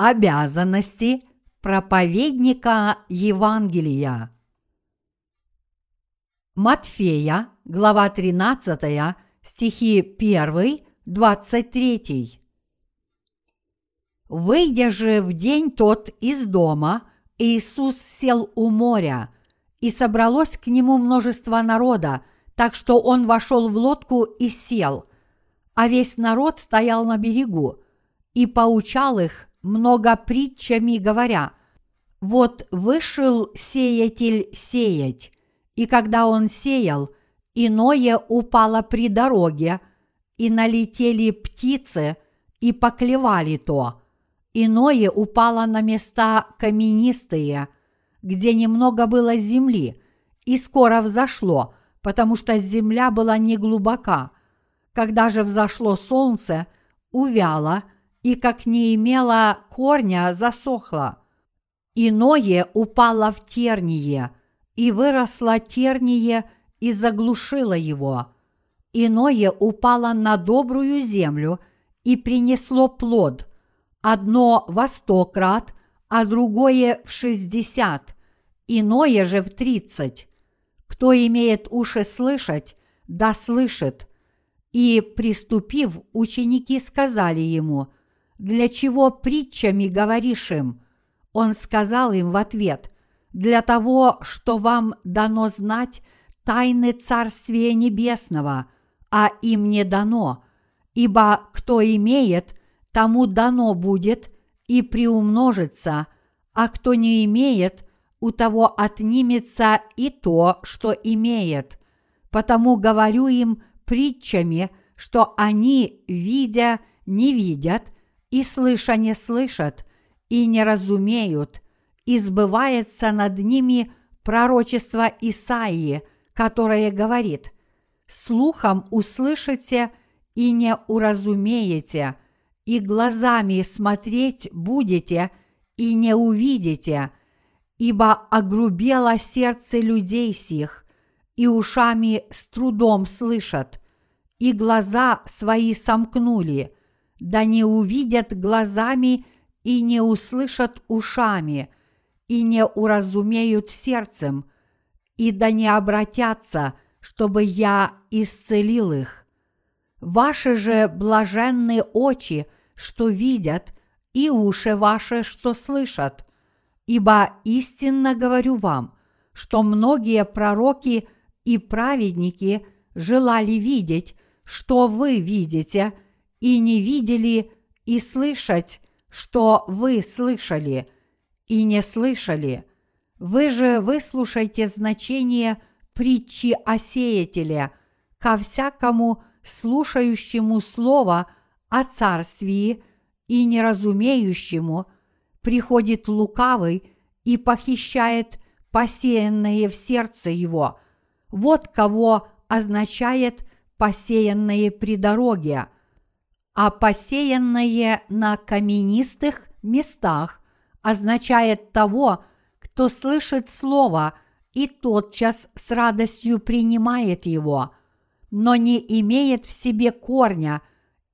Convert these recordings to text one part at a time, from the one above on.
Обязанности проповедника Евангелия. Матфея, глава 13, стихи 1, 23. Выйдя же в день тот из дома, Иисус сел у моря, и собралось к нему множество народа, так что он вошел в лодку и сел, а весь народ стоял на берегу, и поучал их много притчами, говоря, «Вот вышел сеятель сеять, и когда он сеял, иное упало при дороге, и налетели птицы, и поклевали то, иное упало на места каменистые, где немного было земли, и скоро взошло, потому что земля была неглубока. Когда же взошло солнце, увяло – и как не имела корня, засохла. Иное упало в терние, и выросло терние и заглушило его. Иное упало на добрую землю и принесло плод, одно во сто крат, а другое в шестьдесят, иное же в тридцать. Кто имеет уши слышать, да слышит. И, приступив, ученики сказали ему – для чего притчами говоришь им? Он сказал им в ответ, для того, что вам дано знать тайны Царствия Небесного, а им не дано, ибо кто имеет, тому дано будет и приумножится, а кто не имеет, у того отнимется и то, что имеет. Потому говорю им притчами, что они, видя, не видят – и слыша не слышат, и не разумеют, и сбывается над ними пророчество Исаии, которое говорит «Слухом услышите и не уразумеете, и глазами смотреть будете и не увидите, ибо огрубело сердце людей сих, и ушами с трудом слышат, и глаза свои сомкнули – да не увидят глазами и не услышат ушами, и не уразумеют сердцем, и да не обратятся, чтобы я исцелил их. Ваши же блаженные очи, что видят, и уши ваши, что слышат. Ибо истинно говорю вам, что многие пророки и праведники желали видеть, что вы видите – и не видели, и слышать, что вы слышали, и не слышали. Вы же выслушайте значение притчи о сеятеле ко всякому слушающему слово о царствии и неразумеющему приходит лукавый и похищает посеянное в сердце его. Вот кого означает посеянное при дороге – а посеянное на каменистых местах означает того, кто слышит слово и тотчас с радостью принимает его, но не имеет в себе корня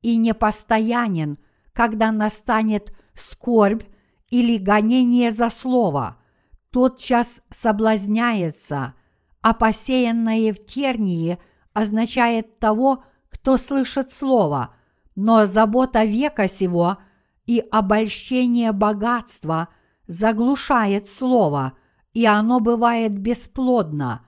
и не постоянен, когда настанет скорбь или гонение за слово, тотчас соблазняется, а посеянное в тернии означает того, кто слышит слово – но забота века сего и обольщение богатства заглушает слово, и оно бывает бесплодно.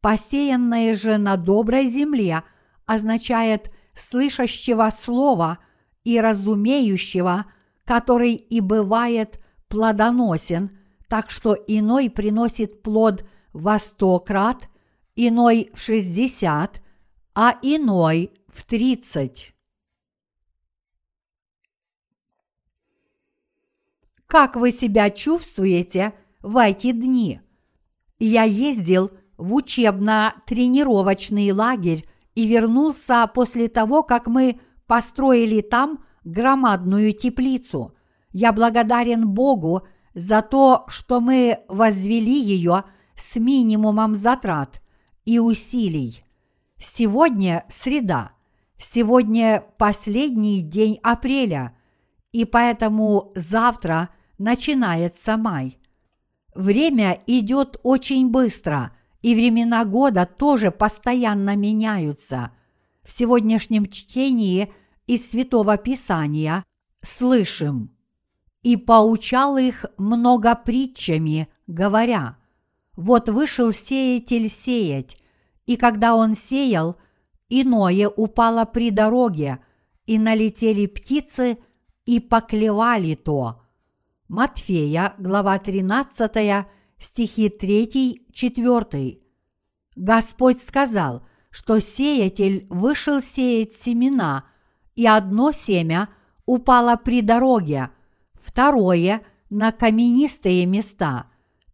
Посеянное же на доброй земле означает слышащего слова и разумеющего, который и бывает плодоносен, так что иной приносит плод во сто крат, иной в шестьдесят, а иной в тридцать. Как вы себя чувствуете в эти дни? Я ездил в учебно-тренировочный лагерь и вернулся после того, как мы построили там громадную теплицу. Я благодарен Богу за то, что мы возвели ее с минимумом затрат и усилий. Сегодня среда. Сегодня последний день апреля – и поэтому завтра начинается май. Время идет очень быстро, и времена года тоже постоянно меняются. В сегодняшнем чтении из Святого Писания слышим «И поучал их много притчами, говоря, вот вышел сеятель сеять, и когда он сеял, иное упало при дороге, и налетели птицы и поклевали то. Матфея, глава 13, стихи 3-4. Господь сказал, что сеятель вышел сеять семена, и одно семя упало при дороге, второе – на каменистые места,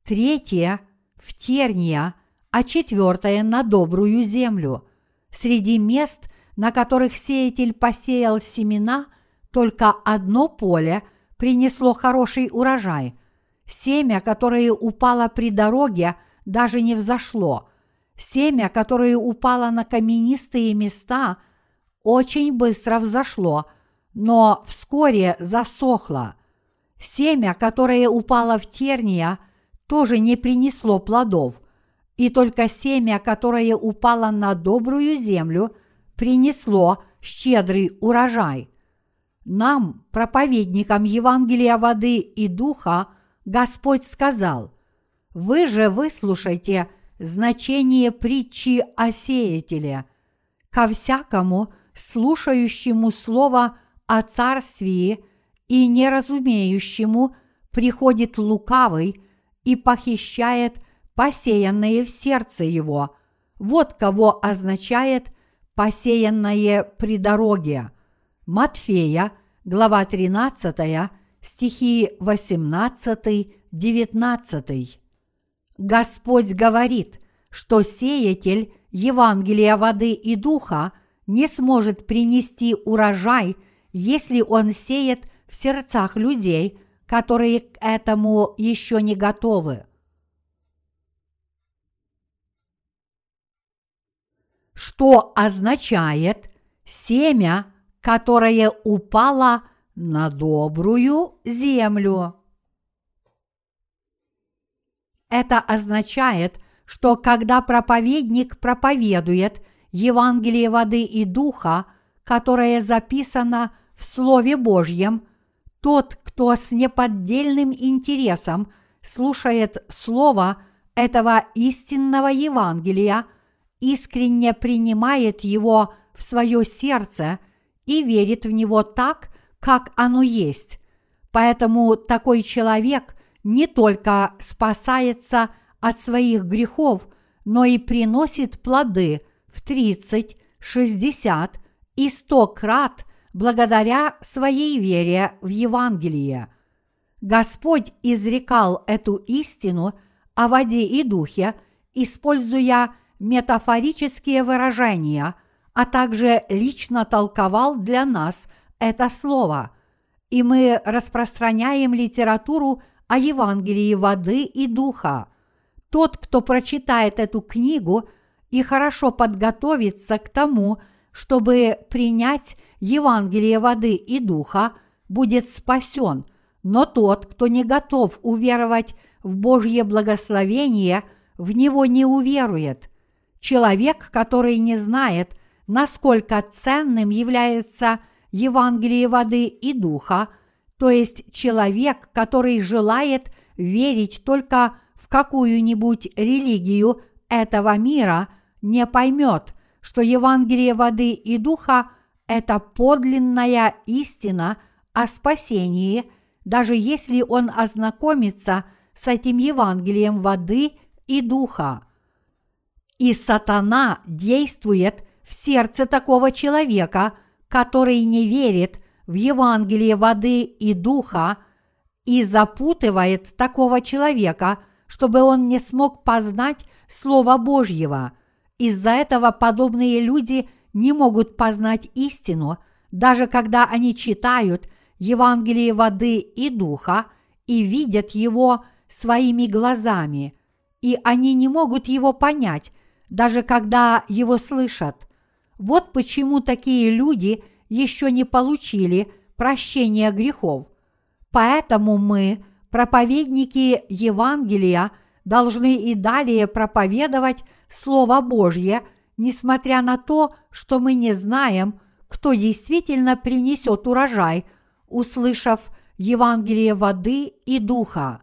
третье – в терния, а четвертое – на добрую землю. Среди мест, на которых сеятель посеял семена, только одно поле принесло хороший урожай. Семя, которое упало при дороге, даже не взошло. Семя, которое упало на каменистые места, очень быстро взошло, но вскоре засохло. Семя, которое упало в терния, тоже не принесло плодов, и только семя, которое упало на добрую землю, принесло щедрый урожай. Нам, проповедникам Евангелия воды и духа, Господь сказал, «Вы же выслушайте значение притчи о сеятеле. Ко всякому, слушающему слово о царствии и неразумеющему, приходит лукавый и похищает посеянное в сердце его. Вот кого означает посеянное при дороге. Матфея, глава 13, стихи 18-19. Господь говорит, что сеятель Евангелия воды и духа не сможет принести урожай, если он сеет в сердцах людей, которые к этому еще не готовы. Что означает семя которое упало на добрую землю. Это означает, что когда проповедник проповедует Евангелие воды и духа, которое записано в Слове Божьем, тот, кто с неподдельным интересом слушает Слово этого истинного Евангелия, искренне принимает его в свое сердце – и верит в него так, как оно есть. Поэтому такой человек не только спасается от своих грехов, но и приносит плоды в 30, 60 и 100 крат благодаря своей вере в Евангелие. Господь изрекал эту истину о воде и духе, используя метафорические выражения – а также лично толковал для нас это слово, и мы распространяем литературу о Евангелии воды и духа. Тот, кто прочитает эту книгу и хорошо подготовится к тому, чтобы принять Евангелие воды и духа, будет спасен, но тот, кто не готов уверовать в Божье благословение, в него не уверует. Человек, который не знает – насколько ценным является Евангелие воды и духа, то есть человек, который желает верить только в какую-нибудь религию этого мира, не поймет, что Евангелие воды и духа – это подлинная истина о спасении, даже если он ознакомится с этим Евангелием воды и духа. И сатана действует – в сердце такого человека, который не верит в Евангелие воды и духа, и запутывает такого человека, чтобы он не смог познать Слово Божьего. Из-за этого подобные люди не могут познать истину, даже когда они читают Евангелие воды и духа и видят его своими глазами, и они не могут его понять, даже когда его слышат – вот почему такие люди еще не получили прощения грехов. Поэтому мы, проповедники Евангелия, должны и далее проповедовать Слово Божье, несмотря на то, что мы не знаем, кто действительно принесет урожай, услышав Евангелие воды и духа.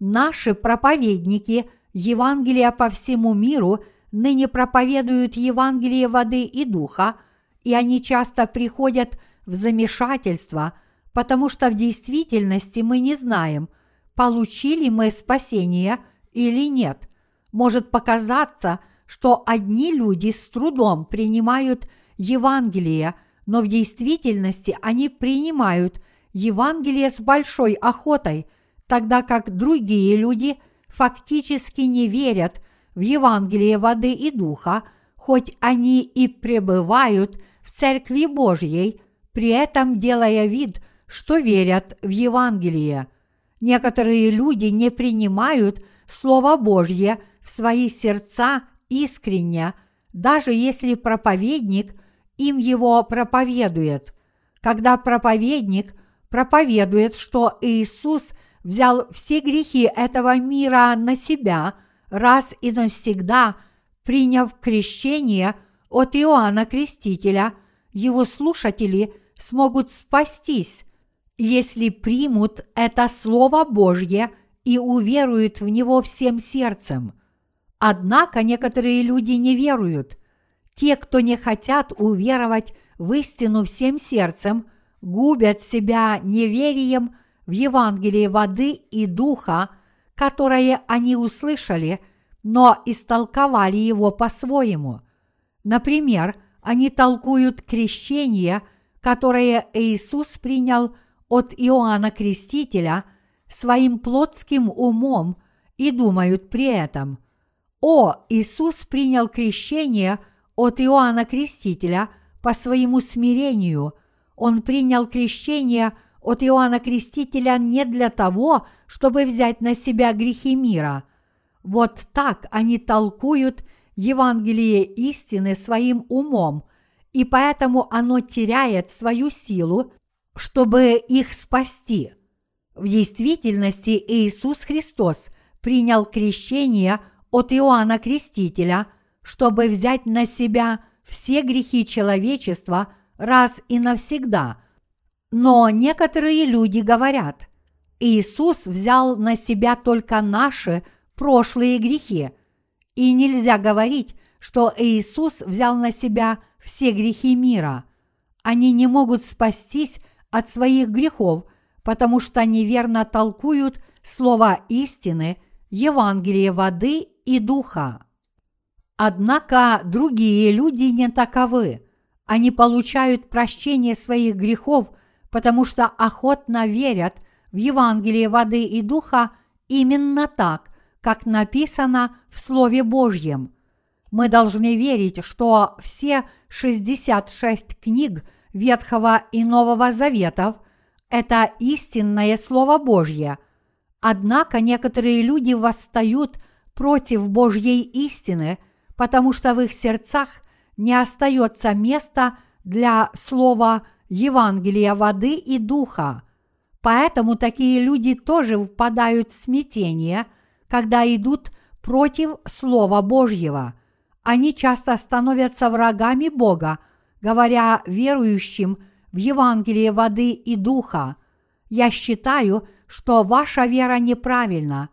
Наши проповедники Евангелия по всему миру ныне проповедуют Евангелие воды и духа, и они часто приходят в замешательство, потому что в действительности мы не знаем, получили мы спасение или нет. Может показаться, что одни люди с трудом принимают Евангелие, но в действительности они принимают Евангелие с большой охотой, тогда как другие люди фактически не верят в Евангелие воды и духа, хоть они и пребывают в Церкви Божьей, при этом делая вид, что верят в Евангелие. Некоторые люди не принимают Слово Божье в свои сердца искренне, даже если проповедник им его проповедует. Когда проповедник проповедует, что Иисус взял все грехи этого мира на себя раз и навсегда, приняв крещение от Иоанна Крестителя, его слушатели смогут спастись, если примут это Слово Божье и уверуют в него всем сердцем. Однако некоторые люди не веруют – те, кто не хотят уверовать в истину всем сердцем, губят себя неверием в Евангелие воды и духа, которое они услышали, но истолковали его по-своему. Например, они толкуют крещение, которое Иисус принял от Иоанна Крестителя своим плотским умом и думают при этом, «О, Иисус принял крещение – от Иоанна Крестителя по своему смирению. Он принял крещение от Иоанна Крестителя не для того, чтобы взять на себя грехи мира. Вот так они толкуют Евангелие истины своим умом, и поэтому оно теряет свою силу, чтобы их спасти. В действительности Иисус Христос принял крещение от Иоанна Крестителя – чтобы взять на себя все грехи человечества раз и навсегда. Но некоторые люди говорят, Иисус взял на себя только наши прошлые грехи, и нельзя говорить, что Иисус взял на себя все грехи мира. Они не могут спастись от своих грехов, потому что неверно толкуют слово истины, Евангелие воды и духа. Однако другие люди не таковы. Они получают прощение своих грехов, потому что охотно верят в Евангелие воды и духа именно так, как написано в Слове Божьем. Мы должны верить, что все 66 книг Ветхого и Нового Заветов – это истинное Слово Божье. Однако некоторые люди восстают против Божьей истины – потому что в их сердцах не остается места для слова Евангелия воды и духа. Поэтому такие люди тоже впадают в смятение, когда идут против Слова Божьего. Они часто становятся врагами Бога, говоря верующим в Евангелие воды и духа. Я считаю, что ваша вера неправильна,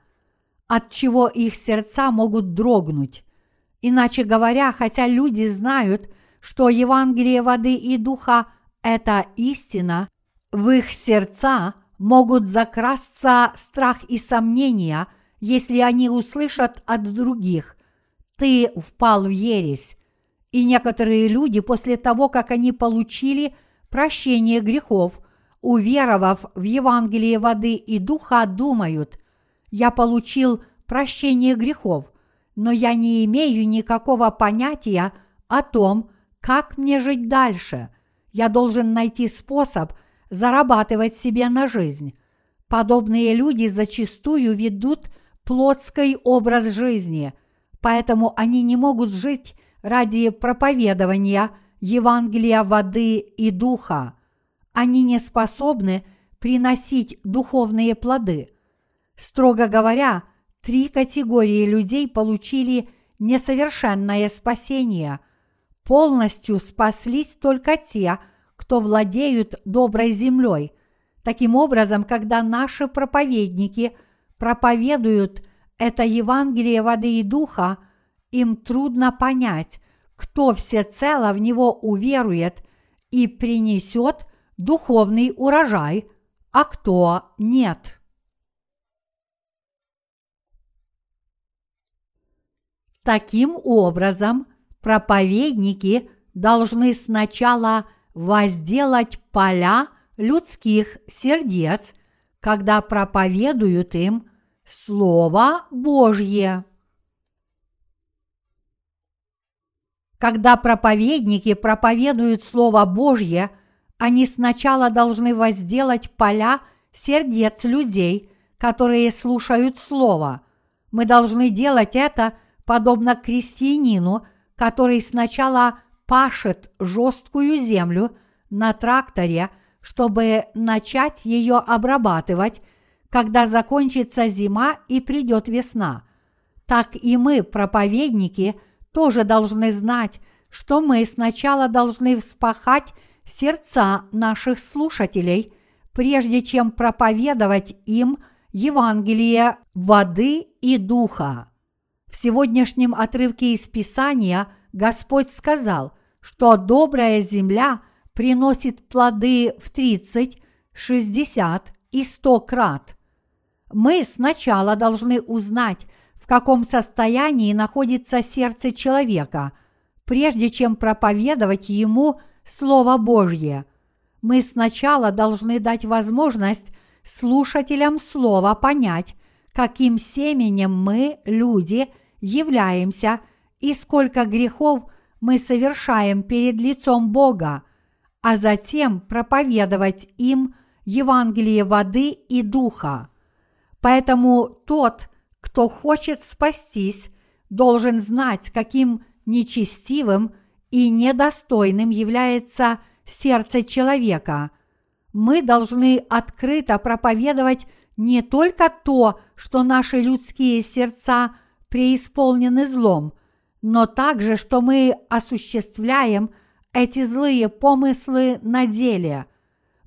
от чего их сердца могут дрогнуть. Иначе говоря, хотя люди знают, что Евангелие воды и духа – это истина, в их сердца могут закрасться страх и сомнения, если они услышат от других «ты впал в ересь». И некоторые люди после того, как они получили прощение грехов, уверовав в Евангелие воды и духа, думают «я получил прощение грехов, но я не имею никакого понятия о том, как мне жить дальше. Я должен найти способ зарабатывать себе на жизнь. Подобные люди зачастую ведут плотский образ жизни, поэтому они не могут жить ради проповедования Евангелия воды и духа. они не способны приносить духовные плоды. Строго говоря, три категории людей получили несовершенное спасение. Полностью спаслись только те, кто владеют доброй землей. Таким образом, когда наши проповедники проповедуют это Евангелие воды и духа, им трудно понять, кто всецело в него уверует и принесет духовный урожай, а кто нет. Таким образом, проповедники должны сначала возделать поля людских сердец, когда проповедуют им Слово Божье. Когда проповедники проповедуют Слово Божье, они сначала должны возделать поля сердец людей, которые слушают Слово. Мы должны делать это подобно крестьянину, который сначала пашет жесткую землю на тракторе, чтобы начать ее обрабатывать, когда закончится зима и придет весна. Так и мы, проповедники, тоже должны знать, что мы сначала должны вспахать сердца наших слушателей, прежде чем проповедовать им Евангелие воды и духа. В сегодняшнем отрывке из Писания Господь сказал, что добрая земля приносит плоды в 30, 60 и 100 крат. Мы сначала должны узнать, в каком состоянии находится сердце человека, прежде чем проповедовать ему Слово Божье. Мы сначала должны дать возможность слушателям Слова понять, каким семенем мы, люди, являемся и сколько грехов мы совершаем перед лицом Бога, а затем проповедовать им Евангелие воды и духа. Поэтому тот, кто хочет спастись, должен знать, каким нечестивым и недостойным является сердце человека. Мы должны открыто проповедовать не только то, что наши людские сердца преисполнены злом, но также, что мы осуществляем эти злые помыслы на деле.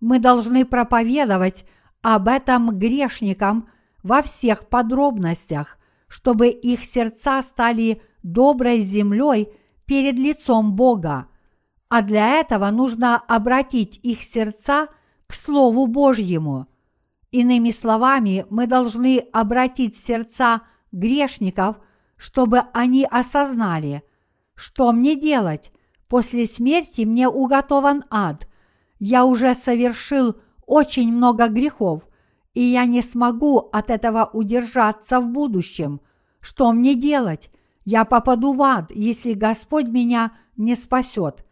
Мы должны проповедовать об этом грешникам во всех подробностях, чтобы их сердца стали доброй землей перед лицом Бога. А для этого нужно обратить их сердца к Слову Божьему. Иными словами, мы должны обратить сердца грешников, чтобы они осознали, что мне делать. После смерти мне уготован ад. Я уже совершил очень много грехов, и я не смогу от этого удержаться в будущем. Что мне делать? Я попаду в ад, если Господь меня не спасет.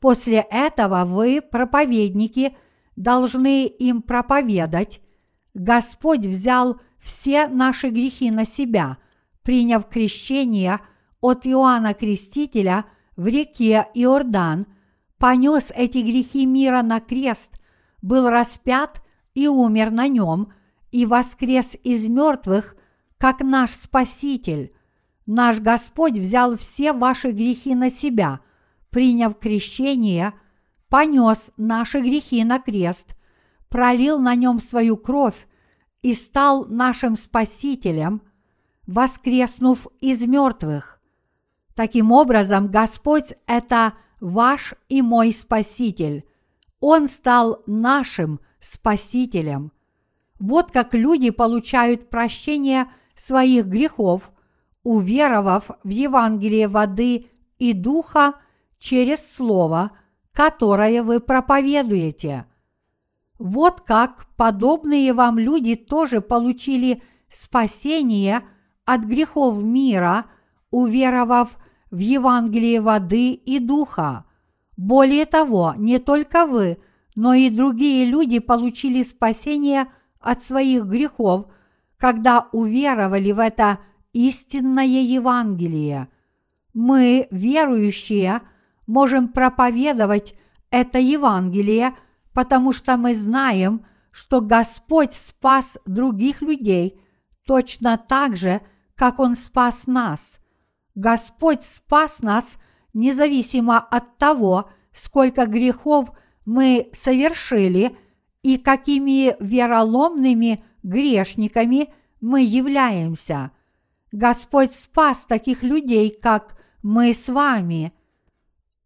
После этого вы, проповедники, должны им проповедать. Господь взял все наши грехи на себя, приняв крещение от Иоанна Крестителя в реке Иордан, понес эти грехи мира на крест, был распят и умер на нем, и воскрес из мертвых, как наш Спаситель. Наш Господь взял все ваши грехи на себя, приняв крещение, понес наши грехи на крест, пролил на нем свою кровь и стал нашим Спасителем, воскреснув из мертвых. Таким образом, Господь – это ваш и мой Спаситель. Он стал нашим Спасителем. Вот как люди получают прощение своих грехов, уверовав в Евангелие воды и духа через Слово, которое вы проповедуете – вот как подобные вам люди тоже получили спасение от грехов мира, уверовав в Евангелие воды и духа. Более того, не только вы, но и другие люди получили спасение от своих грехов, когда уверовали в это истинное Евангелие. Мы, верующие, можем проповедовать это Евангелие – потому что мы знаем, что Господь спас других людей точно так же, как Он спас нас. Господь спас нас независимо от того, сколько грехов мы совершили и какими вероломными грешниками мы являемся. Господь спас таких людей, как мы с вами.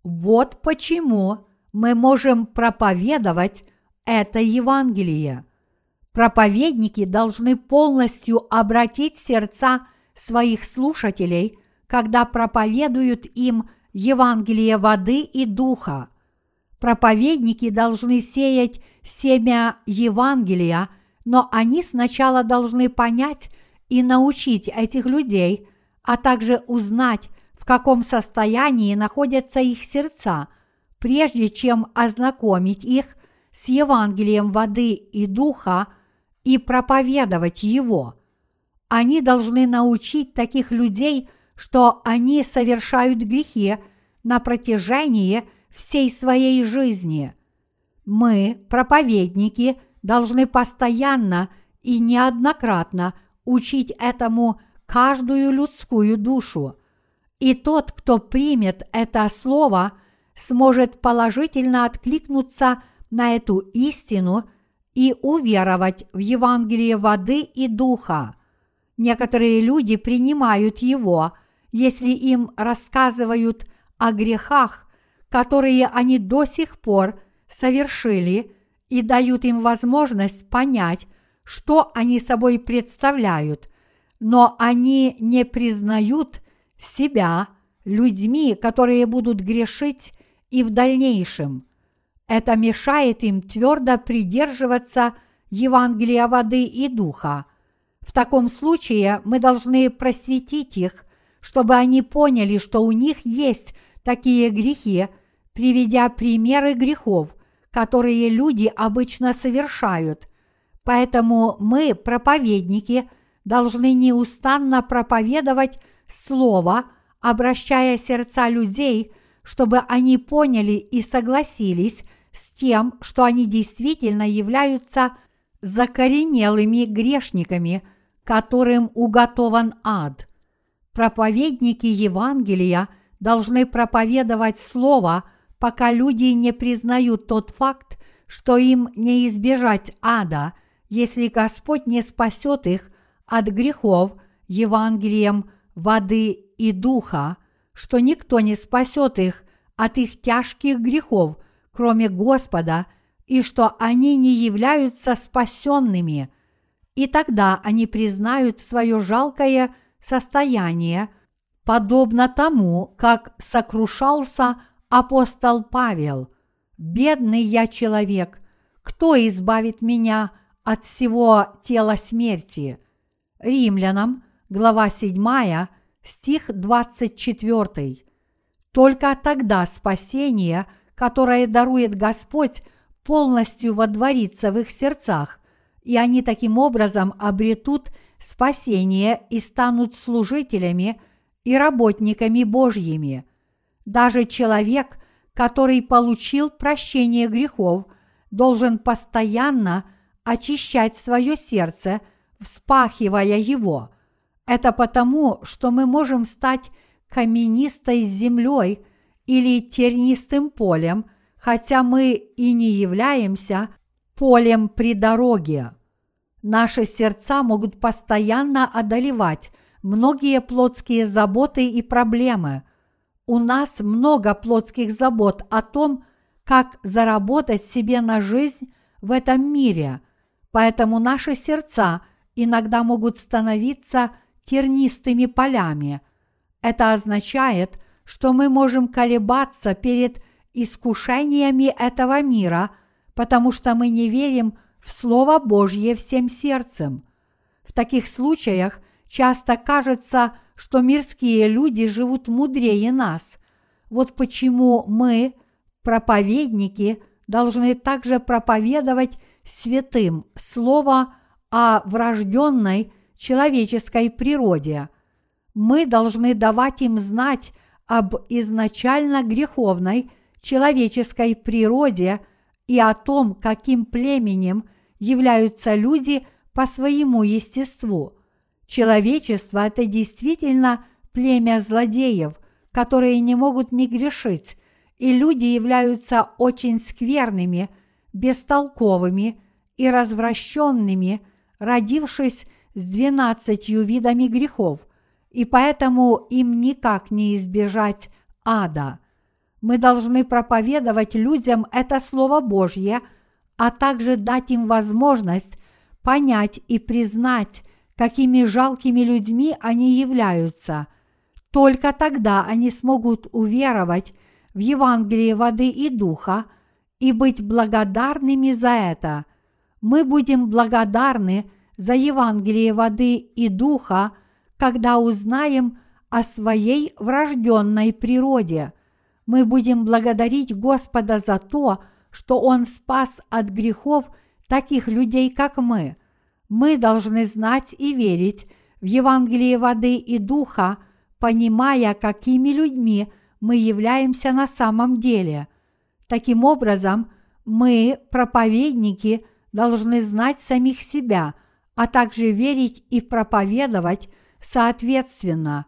Вот почему мы можем проповедовать это Евангелие. Проповедники должны полностью обратить сердца своих слушателей, когда проповедуют им Евангелие воды и духа. Проповедники должны сеять семя Евангелия, но они сначала должны понять и научить этих людей, а также узнать, в каком состоянии находятся их сердца, прежде чем ознакомить их с Евангелием воды и духа и проповедовать его. Они должны научить таких людей, что они совершают грехи на протяжении всей своей жизни. Мы, проповедники, должны постоянно и неоднократно учить этому каждую людскую душу. И тот, кто примет это слово, сможет положительно откликнуться на эту истину и уверовать в Евангелие воды и духа. Некоторые люди принимают его, если им рассказывают о грехах, которые они до сих пор совершили, и дают им возможность понять, что они собой представляют, но они не признают себя людьми, которые будут грешить и в дальнейшем. Это мешает им твердо придерживаться Евангелия воды и духа. В таком случае мы должны просветить их, чтобы они поняли, что у них есть такие грехи, приведя примеры грехов, которые люди обычно совершают. Поэтому мы, проповедники, должны неустанно проповедовать Слово, обращая сердца людей – чтобы они поняли и согласились с тем, что они действительно являются закоренелыми грешниками, которым уготован ад. Проповедники Евангелия должны проповедовать Слово, пока люди не признают тот факт, что им не избежать ада, если Господь не спасет их от грехов Евангелием воды и духа, что никто не спасет их от их тяжких грехов, кроме Господа, и что они не являются спасенными. И тогда они признают свое жалкое состояние, подобно тому, как сокрушался апостол Павел. «Бедный я человек, кто избавит меня от всего тела смерти?» Римлянам, глава 7, стих 24. Только тогда спасение, которое дарует Господь, полностью водворится в их сердцах, и они таким образом обретут спасение и станут служителями и работниками Божьими. Даже человек, который получил прощение грехов, должен постоянно очищать свое сердце, вспахивая его – это потому, что мы можем стать каменистой землей или тернистым полем, хотя мы и не являемся полем при дороге. Наши сердца могут постоянно одолевать многие плотские заботы и проблемы. У нас много плотских забот о том, как заработать себе на жизнь в этом мире, поэтому наши сердца иногда могут становиться – тернистыми полями. Это означает, что мы можем колебаться перед искушениями этого мира, потому что мы не верим в Слово Божье всем сердцем. В таких случаях часто кажется, что мирские люди живут мудрее нас. Вот почему мы, проповедники, должны также проповедовать святым Слово о врожденной человеческой природе. Мы должны давать им знать об изначально греховной человеческой природе и о том, каким племенем являются люди по своему естеству. Человечество – это действительно племя злодеев, которые не могут не грешить, и люди являются очень скверными, бестолковыми и развращенными, родившись с двенадцатью видами грехов, и поэтому им никак не избежать ада. Мы должны проповедовать людям это Слово Божье, а также дать им возможность понять и признать, какими жалкими людьми они являются. Только тогда они смогут уверовать в Евангелие воды и духа и быть благодарными за это. Мы будем благодарны за Евангелие воды и духа, когда узнаем о своей врожденной природе. Мы будем благодарить Господа за то, что Он спас от грехов таких людей, как мы. Мы должны знать и верить в Евангелие воды и духа, понимая, какими людьми мы являемся на самом деле. Таким образом, мы, проповедники, должны знать самих себя, а также верить и проповедовать соответственно.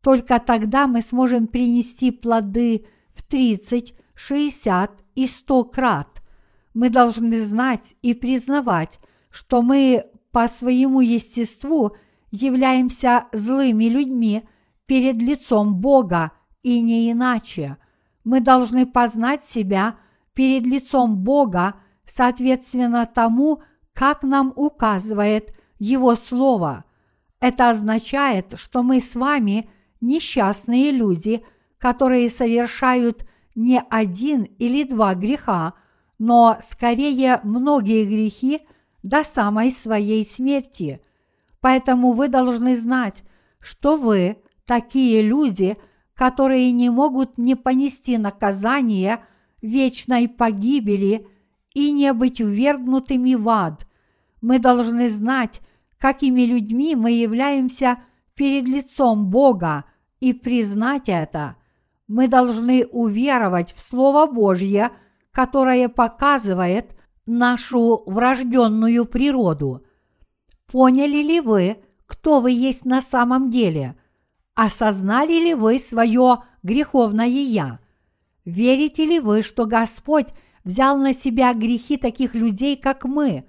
Только тогда мы сможем принести плоды в 30, 60 и 100 крат. Мы должны знать и признавать, что мы по своему естеству являемся злыми людьми перед лицом Бога и не иначе. Мы должны познать себя перед лицом Бога, соответственно тому, как нам указывает Его Слово. Это означает, что мы с вами несчастные люди, которые совершают не один или два греха, но скорее многие грехи до самой своей смерти. Поэтому вы должны знать, что вы такие люди, которые не могут не понести наказание вечной погибели и не быть ввергнутыми в ад. Мы должны знать, какими людьми мы являемся перед лицом Бога и признать это. Мы должны уверовать в Слово Божье, которое показывает нашу врожденную природу. Поняли ли вы, кто вы есть на самом деле? Осознали ли вы свое греховное «я»? Верите ли вы, что Господь взял на себя грехи таких людей, как мы,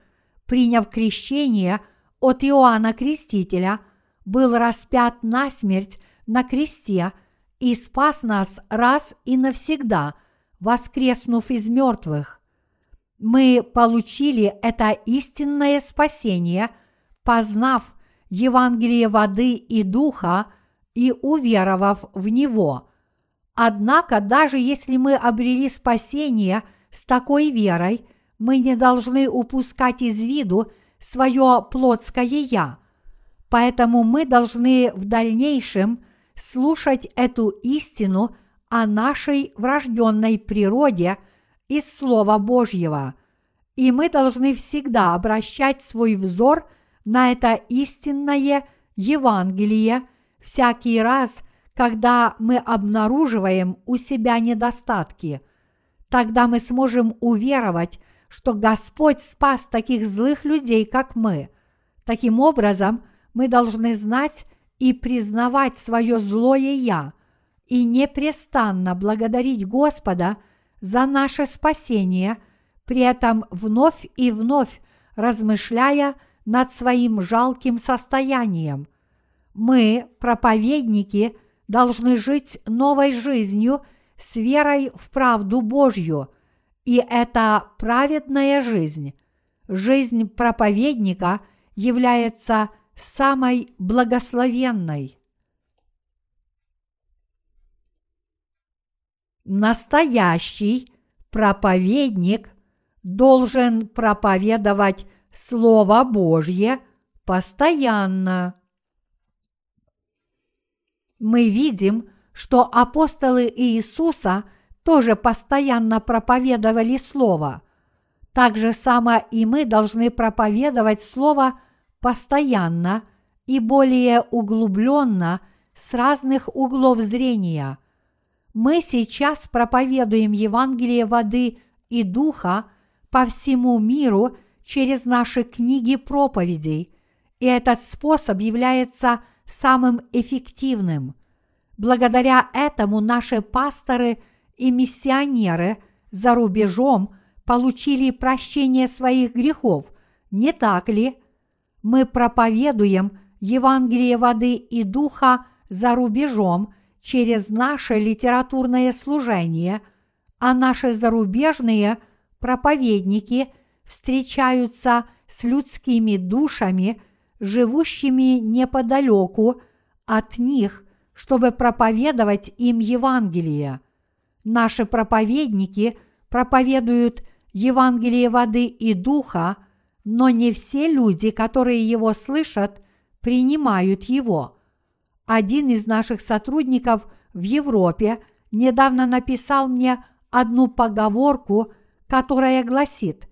приняв крещение – от Иоанна Крестителя, был распят на смерть на кресте и спас нас раз и навсегда, воскреснув из мертвых. Мы получили это истинное спасение, познав Евангелие воды и духа и уверовав в него. Однако, даже если мы обрели спасение с такой верой, мы не должны упускать из виду свое плотское «я». Поэтому мы должны в дальнейшем слушать эту истину о нашей врожденной природе из Слова Божьего. И мы должны всегда обращать свой взор на это истинное Евангелие всякий раз, когда мы обнаруживаем у себя недостатки. Тогда мы сможем уверовать что Господь спас таких злых людей, как мы. Таким образом, мы должны знать и признавать свое злое «я» и непрестанно благодарить Господа за наше спасение, при этом вновь и вновь размышляя над своим жалким состоянием. Мы, проповедники, должны жить новой жизнью с верой в правду Божью – и эта праведная жизнь, жизнь проповедника, является самой благословенной. Настоящий проповедник должен проповедовать Слово Божье постоянно. Мы видим, что апостолы Иисуса – тоже постоянно проповедовали Слово. Так же само и мы должны проповедовать Слово постоянно и более углубленно с разных углов зрения. Мы сейчас проповедуем Евангелие воды и духа, по всему миру через наши книги проповедей, и этот способ является самым эффективным. Благодаря этому наши пасторы и миссионеры за рубежом получили прощение своих грехов, не так ли? Мы проповедуем Евангелие воды и духа за рубежом через наше литературное служение, а наши зарубежные проповедники встречаются с людскими душами, живущими неподалеку от них, чтобы проповедовать им Евангелие. Наши проповедники проповедуют Евангелие воды и духа, но не все люди, которые его слышат, принимают его. Один из наших сотрудников в Европе недавно написал мне одну поговорку, которая гласит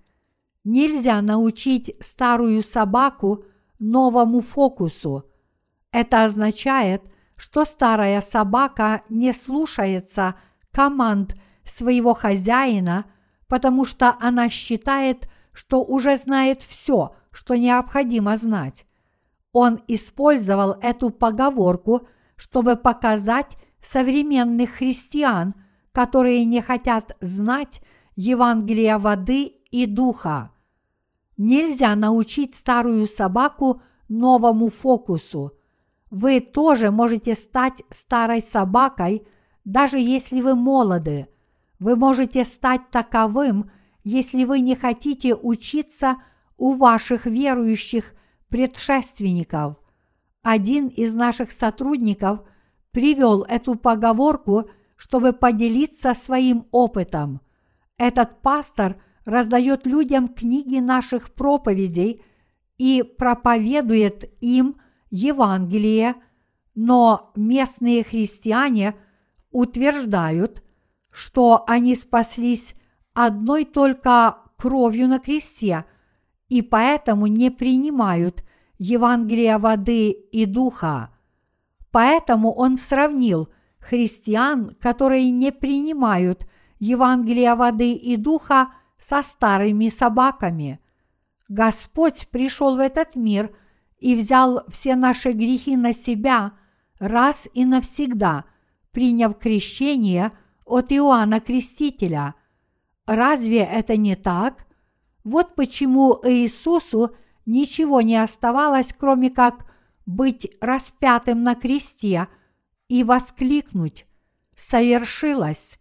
«Нельзя научить старую собаку новому фокусу». Это означает, что старая собака не слушается команд своего хозяина, потому что она считает, что уже знает все, что необходимо знать. Он использовал эту поговорку, чтобы показать современных христиан, которые не хотят знать Евангелия воды и духа. Нельзя научить старую собаку новому фокусу. Вы тоже можете стать старой собакой, даже если вы молоды. Вы можете стать таковым, если вы не хотите учиться у ваших верующих предшественников. Один из наших сотрудников привел эту поговорку, чтобы поделиться своим опытом. Этот пастор раздает людям книги наших проповедей и проповедует им Евангелие, но местные христиане утверждают, что они спаслись одной только кровью на кресте – и поэтому не принимают Евангелия воды и духа. Поэтому он сравнил христиан, которые не принимают Евангелия воды и духа, со старыми собаками. Господь пришел в этот мир и взял все наши грехи на себя раз и навсегда, приняв крещение от Иоанна Крестителя. Разве это не так? Вот почему Иисусу ничего не оставалось, кроме как быть распятым на кресте и воскликнуть «Совершилось!»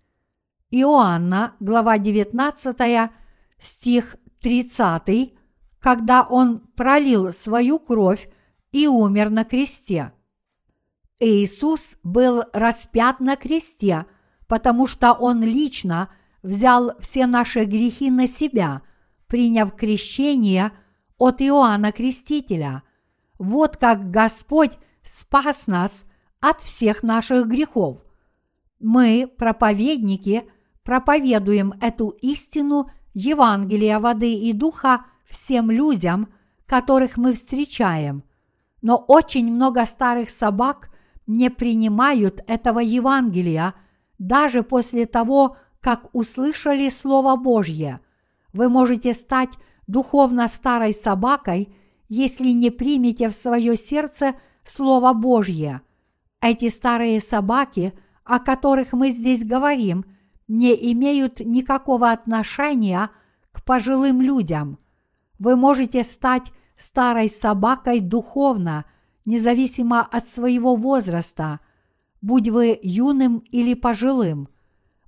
Иоанна, глава 19, стих 30, когда он пролил свою кровь и умер на кресте. Иисус был распят на кресте, потому что Он лично взял все наши грехи на себя – приняв крещение от Иоанна Крестителя. Вот как Господь спас нас от всех наших грехов. Мы, проповедники, проповедуем эту истину Евангелия воды и духа всем людям, которых мы встречаем. Но очень много старых собак не принимают этого Евангелия даже после того, как услышали Слово Божье. Вы можете стать духовно старой собакой, если не примете в свое сердце Слово Божье. Эти старые собаки, о которых мы здесь говорим, не имеют никакого отношения к пожилым людям. Вы можете стать старой собакой духовно, независимо от своего возраста, будь вы юным или пожилым.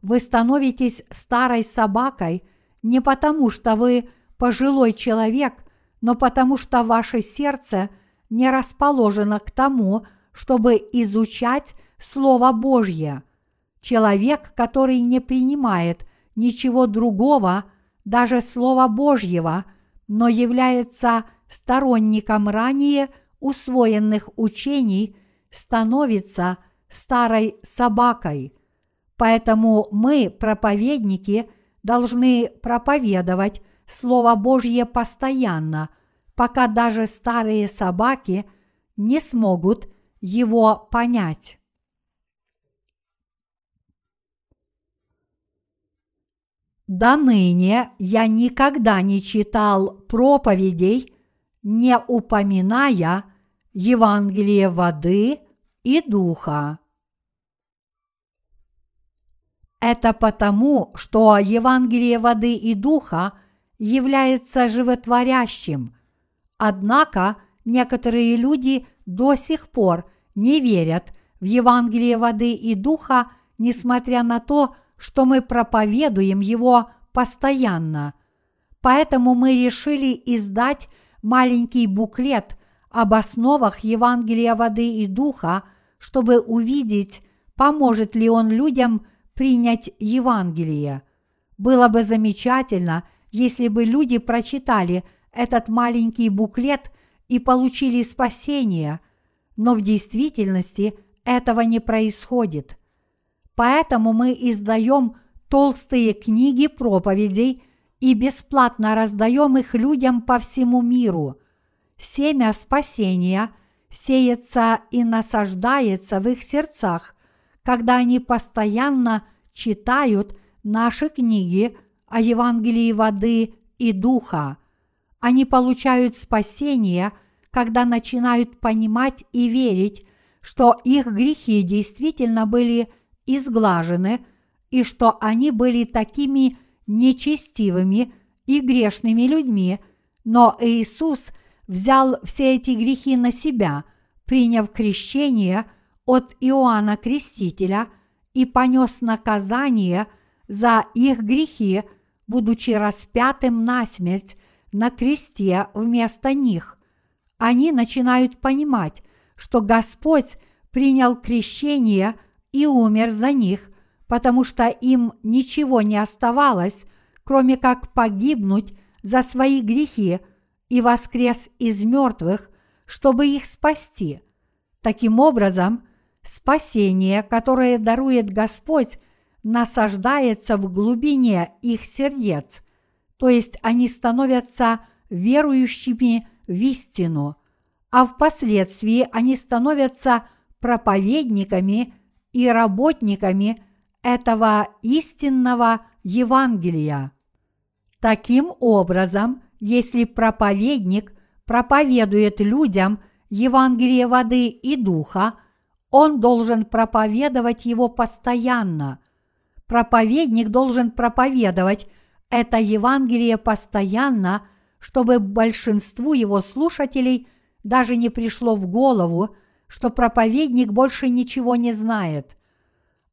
Вы становитесь старой собакой – не потому, что вы пожилой человек, но потому, что ваше сердце не расположено к тому, чтобы изучать Слово Божье. Человек, который не принимает ничего другого, даже Слова Божьего, но является сторонником ранее усвоенных учений, становится старой собакой. Поэтому мы, проповедники, должны проповедовать Слово Божье постоянно, пока даже старые собаки не смогут его понять. До ныне я никогда не читал проповедей, не упоминая Евангелие воды и духа. Это потому, что Евангелие воды и духа является животворящим. Однако некоторые люди до сих пор не верят в Евангелие воды и духа, несмотря на то, что мы проповедуем его постоянно. Поэтому мы решили издать маленький буклет об основах Евангелия воды и духа, чтобы увидеть, поможет ли он людям принять Евангелие. Было бы замечательно, если бы люди прочитали этот маленький буклет и получили спасение, но в действительности этого не происходит. Поэтому мы издаем толстые книги проповедей и бесплатно раздаем их людям по всему миру. Семя спасения сеется и насаждается в их сердцах, когда они постоянно читают наши книги о Евангелии воды и духа. Они получают спасение, когда начинают понимать и верить, что их грехи действительно были изглажены и что они были такими нечестивыми и грешными людьми, но Иисус взял все эти грехи на себя, приняв крещение от Иоанна Крестителя и понес наказание за их грехи, будучи распятым на смерть на кресте вместо них. Они начинают понимать, что Господь принял крещение и умер за них, потому что им ничего не оставалось, кроме как погибнуть за свои грехи и воскрес из мертвых, чтобы их спасти. Таким образом, спасение, которое дарует Господь, насаждается в глубине их сердец, то есть они становятся верующими в истину, а впоследствии они становятся проповедниками и работниками этого истинного Евангелия. Таким образом, если проповедник проповедует людям Евангелие воды и духа, он должен проповедовать его постоянно. Проповедник должен проповедовать это Евангелие постоянно, чтобы большинству его слушателей даже не пришло в голову, что проповедник больше ничего не знает.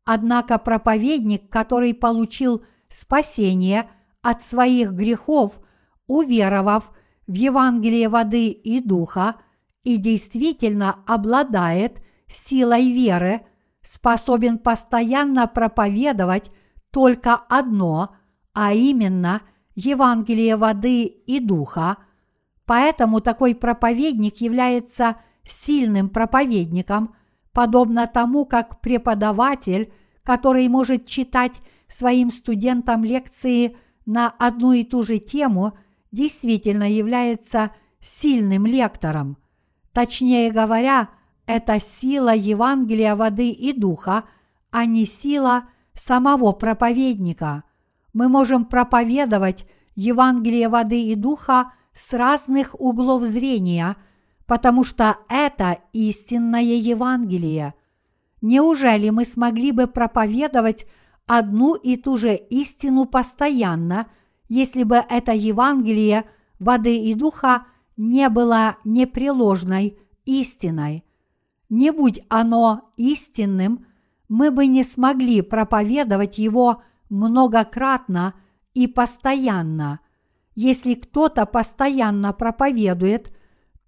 Однако проповедник, который получил спасение от своих грехов, уверовав в Евангелие воды и духа, и действительно обладает силой веры, способен постоянно проповедовать только одно, а именно Евангелие воды и духа, поэтому такой проповедник является сильным проповедником, подобно тому, как преподаватель, который может читать своим студентам лекции на одну и ту же тему, действительно является сильным лектором. Точнее говоря, это сила Евангелия воды и духа, а не сила самого проповедника. Мы можем проповедовать Евангелие воды и духа с разных углов зрения – потому что это истинное Евангелие. Неужели мы смогли бы проповедовать одну и ту же истину постоянно, если бы это Евангелие воды и духа не было непреложной истиной? Не будь оно истинным, мы бы не смогли проповедовать его многократно и постоянно. Если кто-то постоянно проповедует –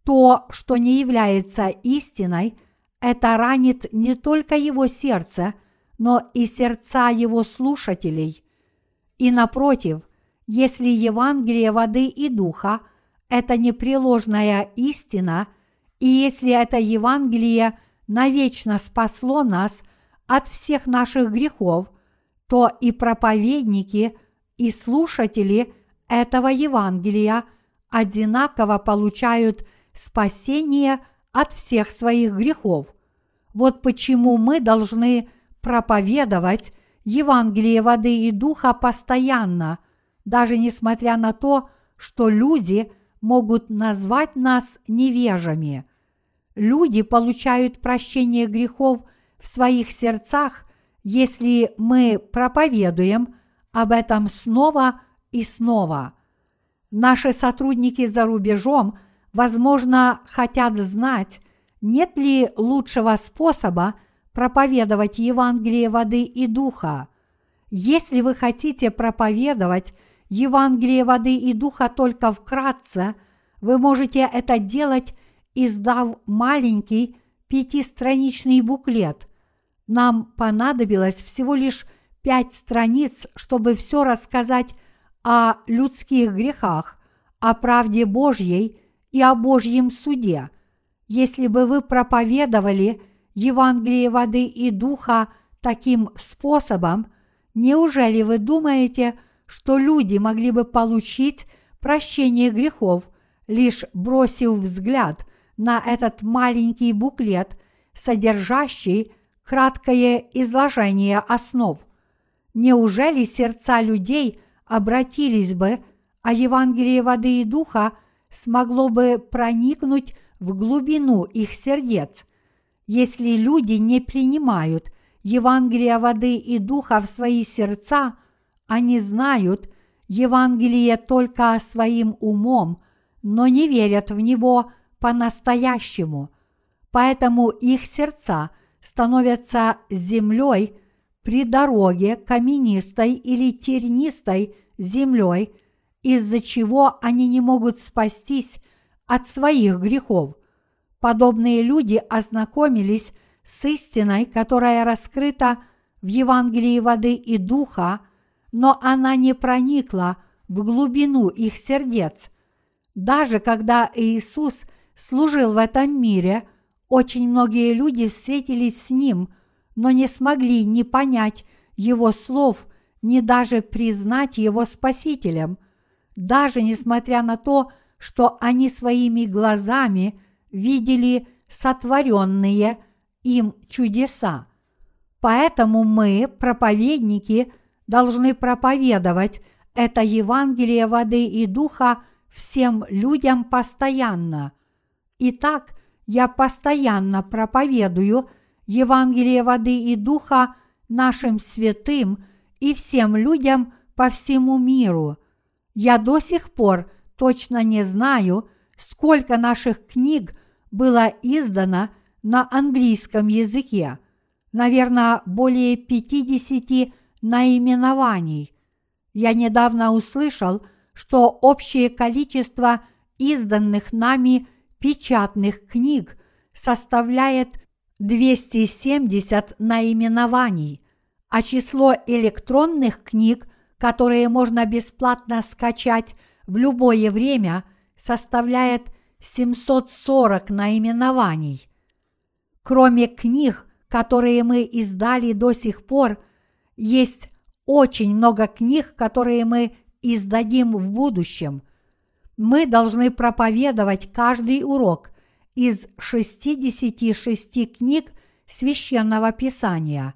то, что не является истиной, это ранит не только его сердце, но и сердца его слушателей. И напротив, если Евангелие воды и духа – это непреложная истина, и если это Евангелие навечно спасло нас от всех наших грехов, то и проповедники, и слушатели этого Евангелия одинаково получают – спасение от всех своих грехов. Вот почему мы должны проповедовать Евангелие воды и духа постоянно, даже несмотря на то, что люди могут назвать нас невежами. Люди получают прощение грехов в своих сердцах, если мы проповедуем об этом снова и снова. Наши сотрудники за рубежом, возможно, хотят знать, нет ли лучшего способа проповедовать Евангелие воды и духа. Если вы хотите проповедовать Евангелие воды и духа только вкратце, вы можете это делать, издав маленький пятистраничный буклет. Нам понадобилось всего лишь пять страниц, чтобы все рассказать о людских грехах, о правде Божьей и о Божьем суде. Если бы вы проповедовали Евангелие воды и духа таким способом, неужели вы думаете, что люди могли бы получить прощение грехов, лишь бросив взгляд на этот маленький буклет, содержащий краткое изложение основ. Неужели сердца людей обратились бы, а Евангелие воды и духа смогло бы проникнуть в глубину их сердец? Если люди не принимают Евангелие воды и духа в свои сердца – они знают Евангелие только своим умом, но не верят в него по-настоящему. Поэтому их сердца становятся землей при дороге каменистой или тернистой землей, из-за чего они не могут спастись от своих грехов. Подобные люди ознакомились с истиной, которая раскрыта в Евангелии воды и духа, но она не проникла в глубину их сердец. Даже когда Иисус служил в этом мире, очень многие люди встретились с Ним, но не смогли ни понять Его слов, ни даже признать Его Спасителем, даже несмотря на то, что они своими глазами видели сотворенные им чудеса. Поэтому мы, проповедники, должны проповедовать это Евангелие воды и духа всем людям постоянно. Итак, я постоянно проповедую Евангелие воды и духа нашим святым и всем людям по всему миру. Я до сих пор точно не знаю, сколько наших книг было издано на английском языке. Наверное, более 50 наименований. Я недавно услышал, что общее количество изданных нами печатных книг составляет 270 наименований, а число электронных книг, которые можно бесплатно скачать в любое время, составляет 740 наименований. Кроме книг, которые мы издали до сих пор, есть очень много книг, которые мы издадим в будущем. Мы должны проповедовать каждый урок из 66 книг священного писания.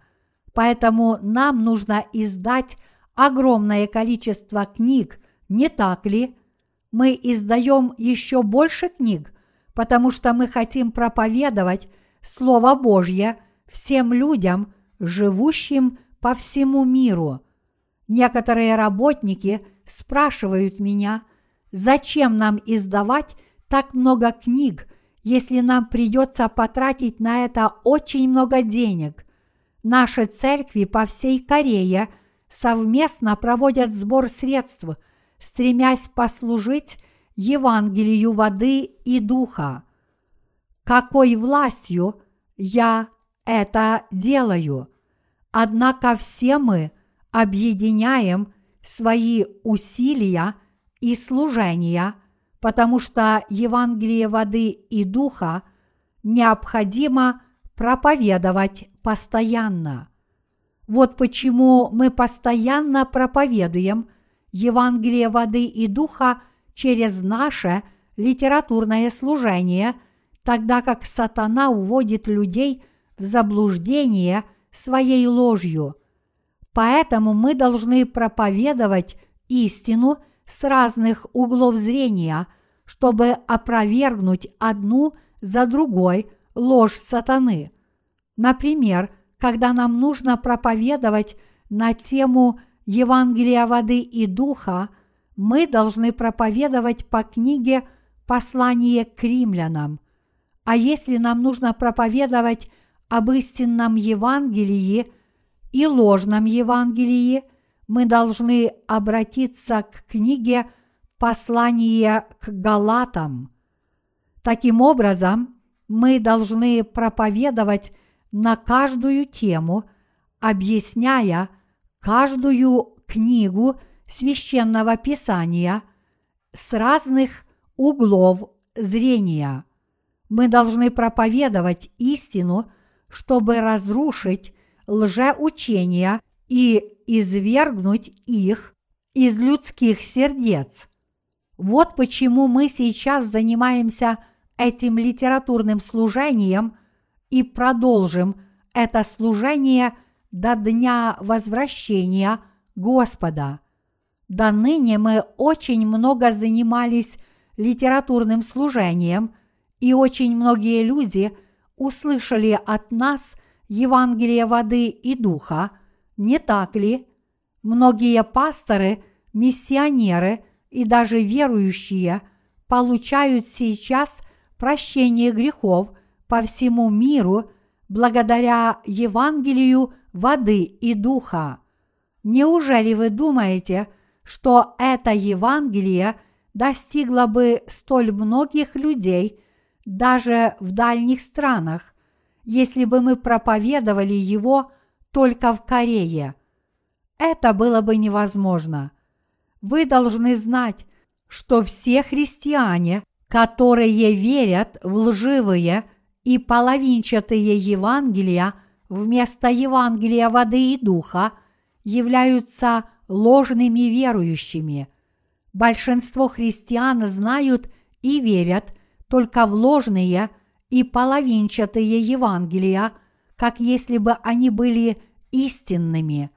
Поэтому нам нужно издать огромное количество книг, не так ли? Мы издаем еще больше книг, потому что мы хотим проповедовать Слово Божье всем людям, живущим по всему миру. Некоторые работники спрашивают меня, зачем нам издавать так много книг, если нам придется потратить на это очень много денег. Наши церкви по всей Корее совместно проводят сбор средств, стремясь послужить Евангелию воды и духа. Какой властью я это делаю? Однако все мы объединяем свои усилия и служения, потому что Евангелие воды и духа необходимо проповедовать постоянно. Вот почему мы постоянно проповедуем Евангелие воды и духа через наше литературное служение, тогда как сатана уводит людей в заблуждение – своей ложью. Поэтому мы должны проповедовать истину с разных углов зрения, чтобы опровергнуть одну за другой ложь сатаны. Например, когда нам нужно проповедовать на тему Евангелия воды и духа, мы должны проповедовать по книге «Послание к римлянам». А если нам нужно проповедовать об истинном Евангелии и ложном Евангелии, мы должны обратиться к книге «Послание к Галатам». Таким образом, мы должны проповедовать на каждую тему, объясняя каждую книгу священного писания с разных углов зрения. Мы должны проповедовать истину, чтобы разрушить лжеучения и извергнуть их из людских сердец. Вот почему мы сейчас занимаемся этим литературным служением и продолжим это служение до дня возвращения Господа. До ныне мы очень много занимались литературным служением, и очень многие люди услышали от нас Евангелие воды и духа, не так ли? Многие пасторы, миссионеры и даже верующие получают сейчас прощение грехов по всему миру благодаря Евангелию воды и духа. Неужели вы думаете, что это Евангелие достигло бы столь многих людей даже в дальних странах, если бы мы проповедовали его только в Корее. Это было бы невозможно. Вы должны знать, что все христиане, которые верят в лживые и половинчатые Евангелия вместо Евангелия воды и духа, являются ложными верующими. Большинство христиан знают и верят только в ложные и половинчатые Евангелия, как если бы они были истинными.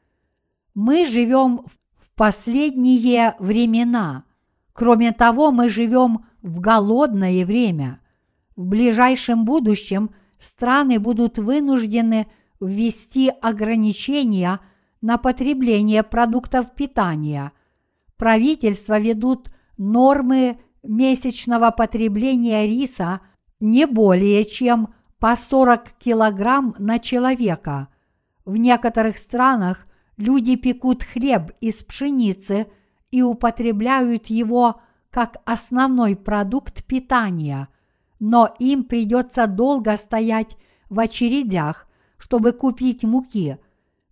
Мы живем в последние времена. Кроме того, мы живем в голодное время. В ближайшем будущем страны будут вынуждены ввести ограничения на потребление продуктов питания. Правительства ведут нормы месячного потребления риса не более чем по 40 килограмм на человека. В некоторых странах люди пекут хлеб из пшеницы и употребляют его как основной продукт питания, но им придется долго стоять в очередях, чтобы купить муки.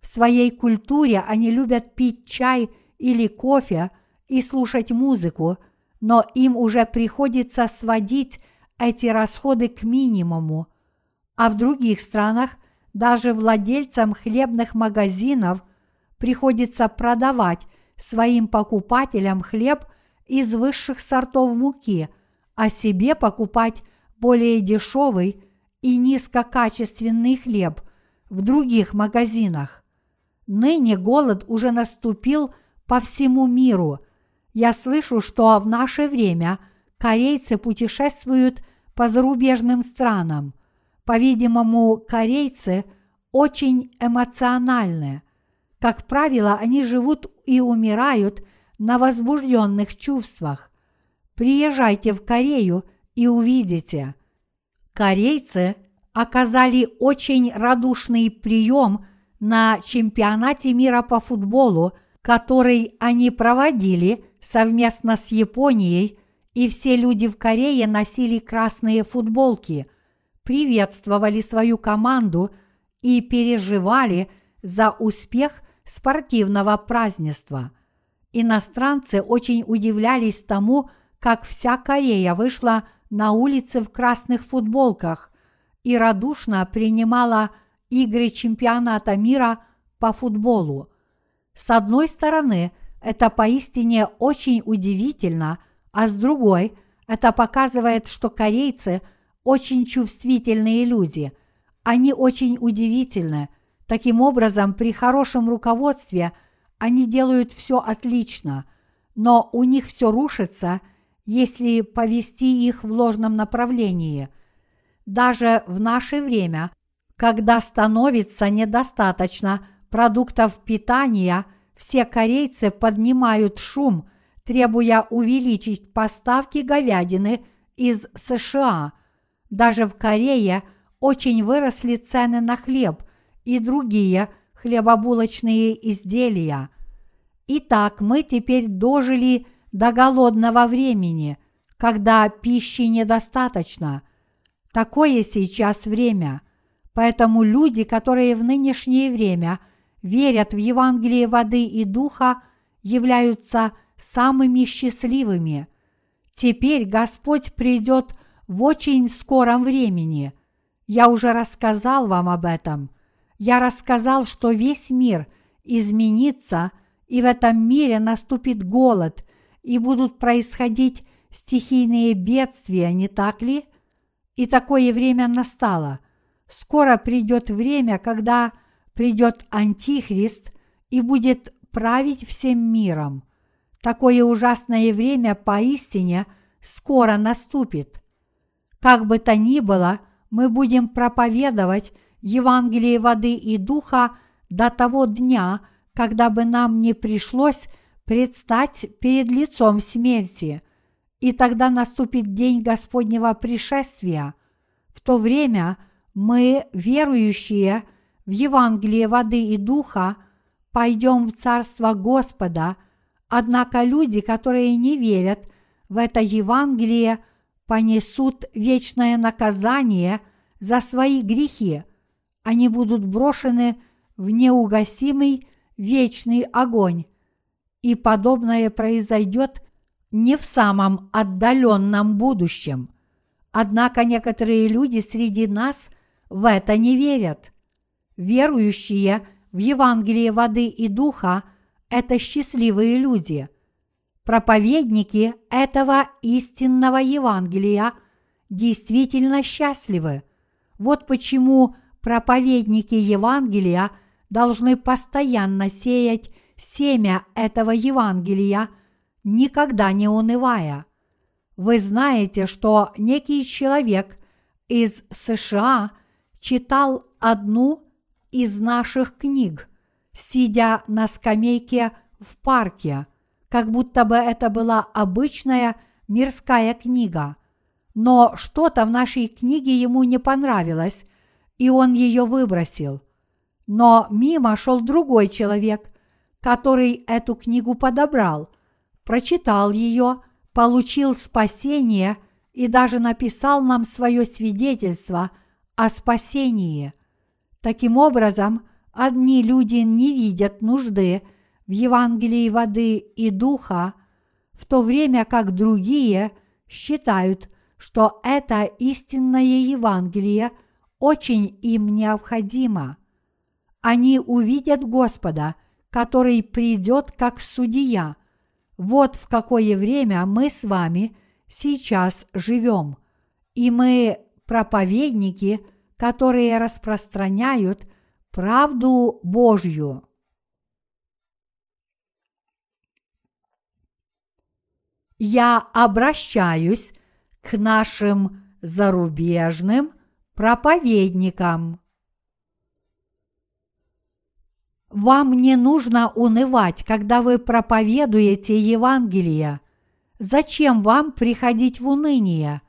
В своей культуре они любят пить чай или кофе и слушать музыку, но им уже приходится сводить эти расходы к минимуму. А в других странах даже владельцам хлебных магазинов приходится продавать своим покупателям хлеб из высших сортов муки, а себе покупать более дешевый и низкокачественный хлеб в других магазинах. Ныне голод уже наступил по всему миру. Я слышу, что в наше время корейцы путешествуют по зарубежным странам. По-видимому, корейцы очень эмоциональны. Как правило, они живут и умирают на возбужденных чувствах. Приезжайте в Корею и увидите. Корейцы оказали очень радушный прием на чемпионате мира по футболу, который они проводили совместно с Японией, и все люди в Корее носили красные футболки, приветствовали свою команду и переживали за успех спортивного празднества. Иностранцы очень удивлялись тому, как вся Корея вышла на улицы в красных футболках и радушно принимала игры чемпионата мира по футболу. С одной стороны, это поистине очень удивительно, а с другой, это показывает, что корейцы очень чувствительные люди. Они очень удивительны, Таким образом, при хорошем руководстве они делают все отлично, но у них все рушится, если повести их в ложном направлении. Даже в наше время, когда становится недостаточно продуктов питания, все корейцы поднимают шум, требуя увеличить поставки говядины из США. Даже в Корее очень выросли цены на хлеб и другие хлебобулочные изделия. Итак, мы теперь дожили до голодного времени, когда пищи недостаточно. Такое сейчас время. Поэтому люди, которые в нынешнее время – верят в Евангелие воды и духа, являются самыми счастливыми. Теперь Господь придет в очень скором времени. Я уже рассказал вам об этом. Я рассказал, что весь мир изменится, и в этом мире наступит голод, и будут происходить стихийные бедствия, не так ли? И такое время настало. Скоро придет время, когда придет Антихрист и будет править всем миром. Такое ужасное время поистине скоро наступит. Как бы то ни было, мы будем проповедовать Евангелие воды и духа до того дня, когда бы нам не пришлось предстать перед лицом смерти, и тогда наступит день Господнего пришествия. В то время мы, верующие, в Евангелие воды и духа, пойдем в Царство Господа, однако люди, которые не верят в это Евангелие, понесут вечное наказание за свои грехи. Они будут брошены в неугасимый вечный огонь. И подобное произойдет не в самом отдаленном будущем. Однако некоторые люди среди нас в это не верят. Верующие в Евангелие воды и духа – это счастливые люди. Проповедники этого истинного Евангелия действительно счастливы. Вот почему проповедники Евангелия должны постоянно сеять семя этого Евангелия, никогда не унывая. Вы знаете, что некий человек из США читал одну из наших книг, сидя на скамейке в парке, как будто бы это была обычная мирская книга. Но что-то в нашей книге ему не понравилось, и он ее выбросил. Но мимо шел другой человек, который эту книгу подобрал, прочитал ее, получил спасение и даже написал нам свое свидетельство о спасении – Таким образом, одни люди не видят нужды в Евангелии воды и духа, в то время как другие считают, что это истинное Евангелие очень им необходимо. Они увидят Господа, который придет как судья. Вот в какое время мы с вами сейчас живем. И мы, проповедники, которые распространяют правду Божью. Я обращаюсь к нашим зарубежным проповедникам. Вам не нужно унывать, когда вы проповедуете Евангелие. Зачем вам приходить в уныние?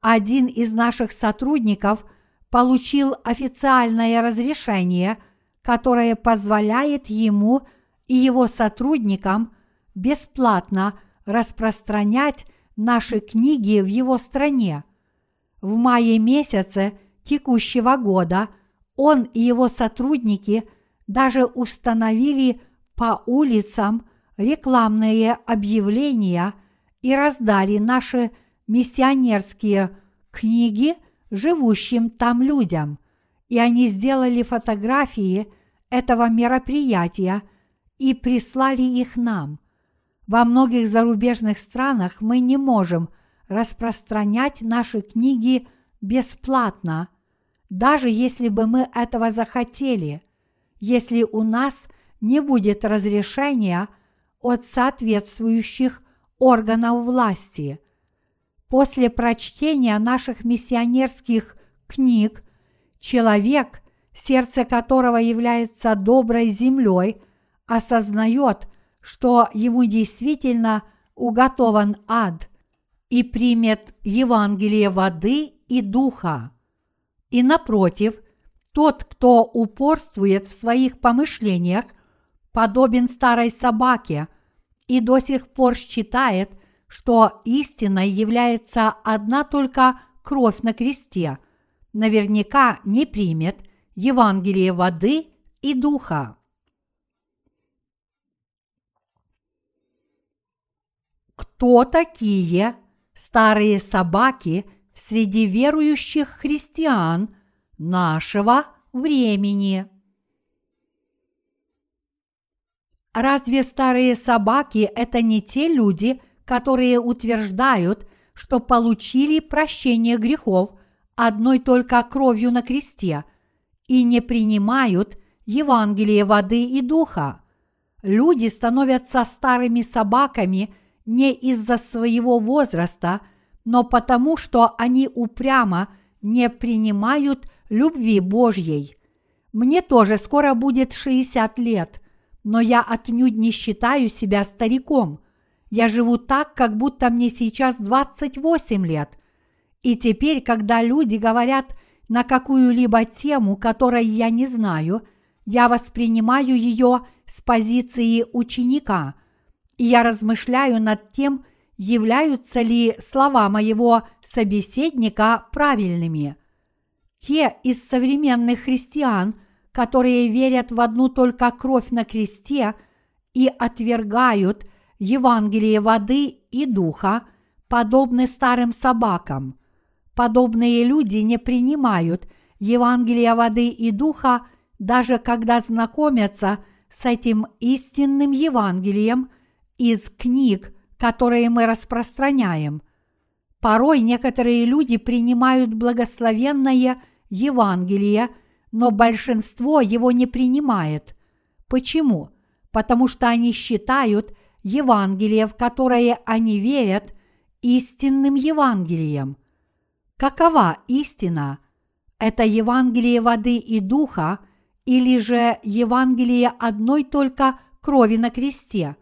Один из наших сотрудников – получил официальное разрешение, которое позволяет ему и его сотрудникам бесплатно распространять наши книги в его стране. В мае месяце текущего года он и его сотрудники даже установили по улицам рекламные объявления и раздали наши миссионерские книги – живущим там людям, и они сделали фотографии этого мероприятия и прислали их нам. Во многих зарубежных странах мы не можем распространять наши книги бесплатно, даже если бы мы этого захотели. Если у нас не будет разрешения от соответствующих органов власти. После прочтения наших миссионерских книг человек, сердце которого является доброй землей, осознает, что ему действительно уготован ад и примет Евангелие воды и духа. И напротив, тот, кто упорствует в своих помышлениях, подобен старой собаке и до сих пор считает, что истиной является одна только кровь на кресте, наверняка не примет Евангелие воды и духа. Кто такие старые собаки среди верующих христиан нашего времени? Разве старые собаки – это не те люди, которые утверждают, что получили прощение грехов одной только кровью на кресте и не принимают Евангелие воды и духа? Люди становятся старыми собаками не из-за своего возраста, но потому, что они упрямо не принимают любви Божьей. Мне тоже скоро будет 60 лет, но я отнюдь не считаю себя стариком. Я живу так, как будто мне сейчас 28 лет. И теперь, когда люди говорят на какую-либо тему, которой я не знаю, я воспринимаю ее с позиции ученика, и я размышляю над тем, являются ли слова моего собеседника правильными. Те из современных христиан, которые верят в одну только кровь на кресте и отвергают Евангелие воды и духа, подобны старым собакам. Подобные люди не принимают Евангелие воды и духа, даже когда знакомятся с этим истинным Евангелием из книг, которые мы распространяем. Порой некоторые люди принимают благословенное Евангелие – но большинство его не принимает. Почему? Потому что они считают Евангелие, в которое они верят, истинным Евангелием. Какова истина? Это Евангелие воды и духа или же Евангелие одной только крови на кресте?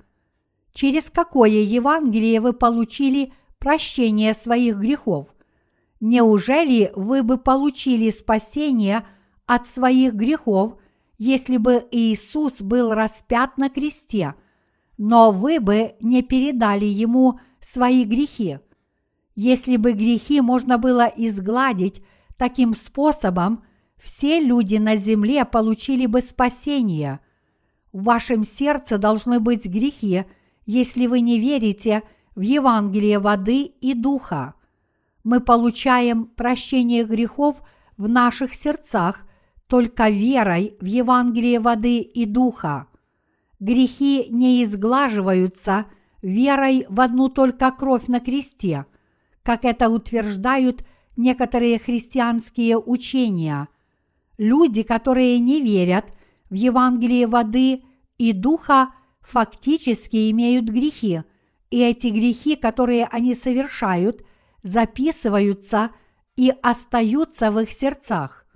Через какое Евангелие вы получили прощение своих грехов? Неужели вы бы получили спасение – от своих грехов, если бы Иисус был распят на кресте, но вы бы не передали Ему свои грехи. Если бы грехи можно было изгладить таким способом, все люди на земле получили бы спасение. В вашем сердце должны быть грехи, если вы не верите в Евангелие воды и духа. Мы получаем прощение грехов в наших сердцах только верой в Евангелие воды и духа. Грехи не изглаживаются верой в одну только кровь на кресте, как это утверждают некоторые христианские учения. Люди, которые не верят в Евангелие воды и духа, фактически имеют грехи, и эти грехи, которые они совершают, записываются и остаются в их сердцах.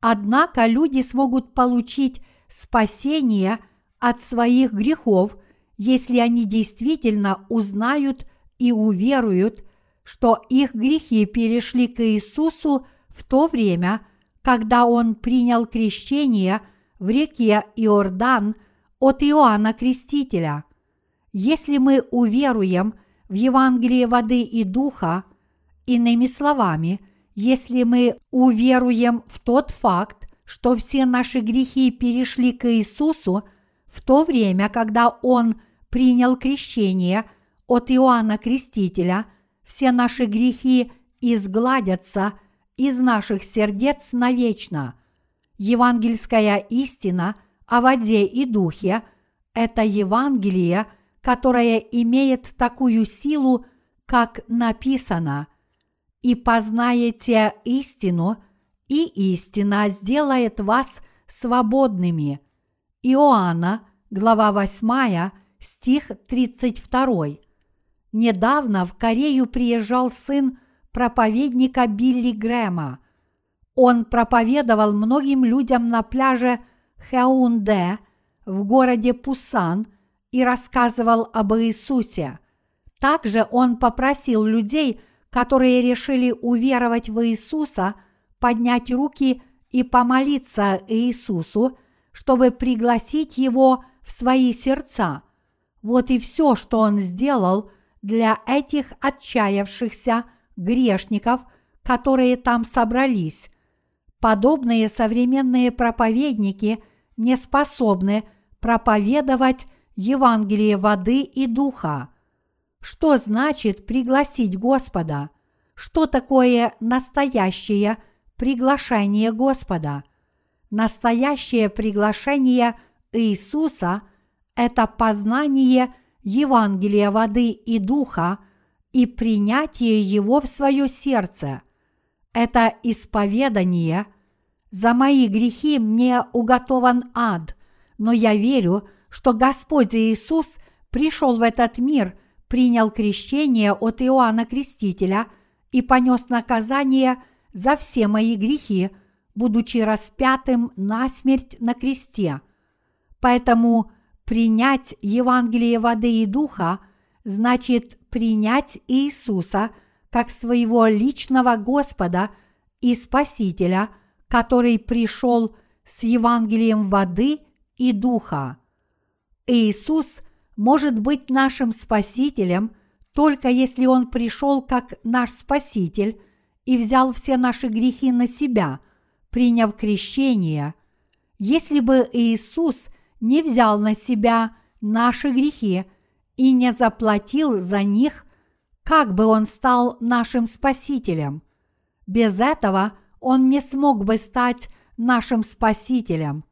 Однако люди смогут получить спасение от своих грехов, если они действительно узнают и уверуют, что их грехи перешли к Иисусу в то время, когда Он принял крещение в реке Иордан от Иоанна Крестителя. Если мы уверуем в Евангелие воды и духа, иными словами – если мы уверуем в тот факт, что все наши грехи перешли к Иисусу в то время, когда Он принял крещение от Иоанна Крестителя, все наши грехи изгладятся из наших сердец навечно. Евангельская истина о воде и духе – это Евангелие, которое имеет такую силу, как написано – и познаете истину, и истина сделает вас свободными. Иоанна, глава 8, стих 32. Недавно в Корею приезжал сын проповедника Билли Грэма. Он проповедовал многим людям на пляже Хеунде в городе Пусан и рассказывал об Иисусе. Также он попросил людей, которые решили уверовать в Иисуса, поднять руки и помолиться Иисусу, чтобы пригласить его в свои сердца. Вот и все, что он сделал для этих отчаявшихся грешников, которые там собрались. Подобные современные проповедники не способны проповедовать Евангелие воды и духа. Что значит пригласить Господа? Что такое настоящее приглашение Господа? Настоящее приглашение Иисуса – это познание Евангелия воды и духа и принятие его в свое сердце. Это исповедание «За мои грехи мне уготован ад», но я верю, что Господь Иисус пришел в этот мир, принял крещение от Иоанна Крестителя и понес наказание за все мои грехи, будучи распятым на смерть на кресте. Поэтому принять Евангелие воды и духа значит принять Иисуса как своего личного Господа и Спасителя, который пришел с Евангелием воды и духа. Иисус может быть нашим Спасителем только если Он пришел как наш Спаситель и взял все наши грехи на себя, приняв крещение. Если бы Иисус не взял на себя наши грехи и не заплатил за них, как бы Он стал нашим Спасителем? Без этого Он не смог бы стать нашим Спасителем.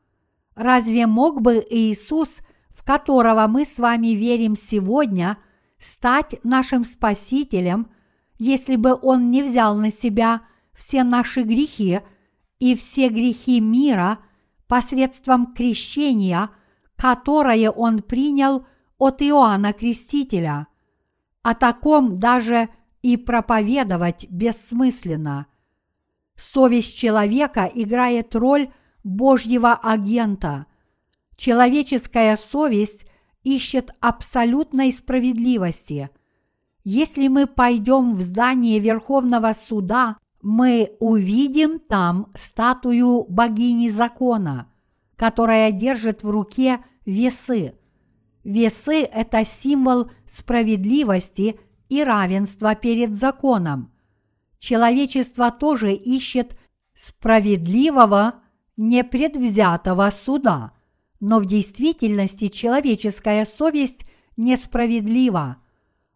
Разве мог бы Иисус – которого мы с вами верим сегодня, стать нашим Спасителем, если бы Он не взял на себя все наши грехи и все грехи мира посредством крещения, которое Он принял от Иоанна Крестителя. О таком даже и проповедовать бессмысленно. Совесть человека играет роль Божьего агента – Человеческая совесть ищет абсолютной справедливости. Если мы пойдем в здание Верховного суда, мы увидим там статую богини закона, которая держит в руке весы. Весы – это символ справедливости и равенства перед законом. Человечество тоже ищет справедливого, непредвзятого суда – но в действительности человеческая совесть несправедлива.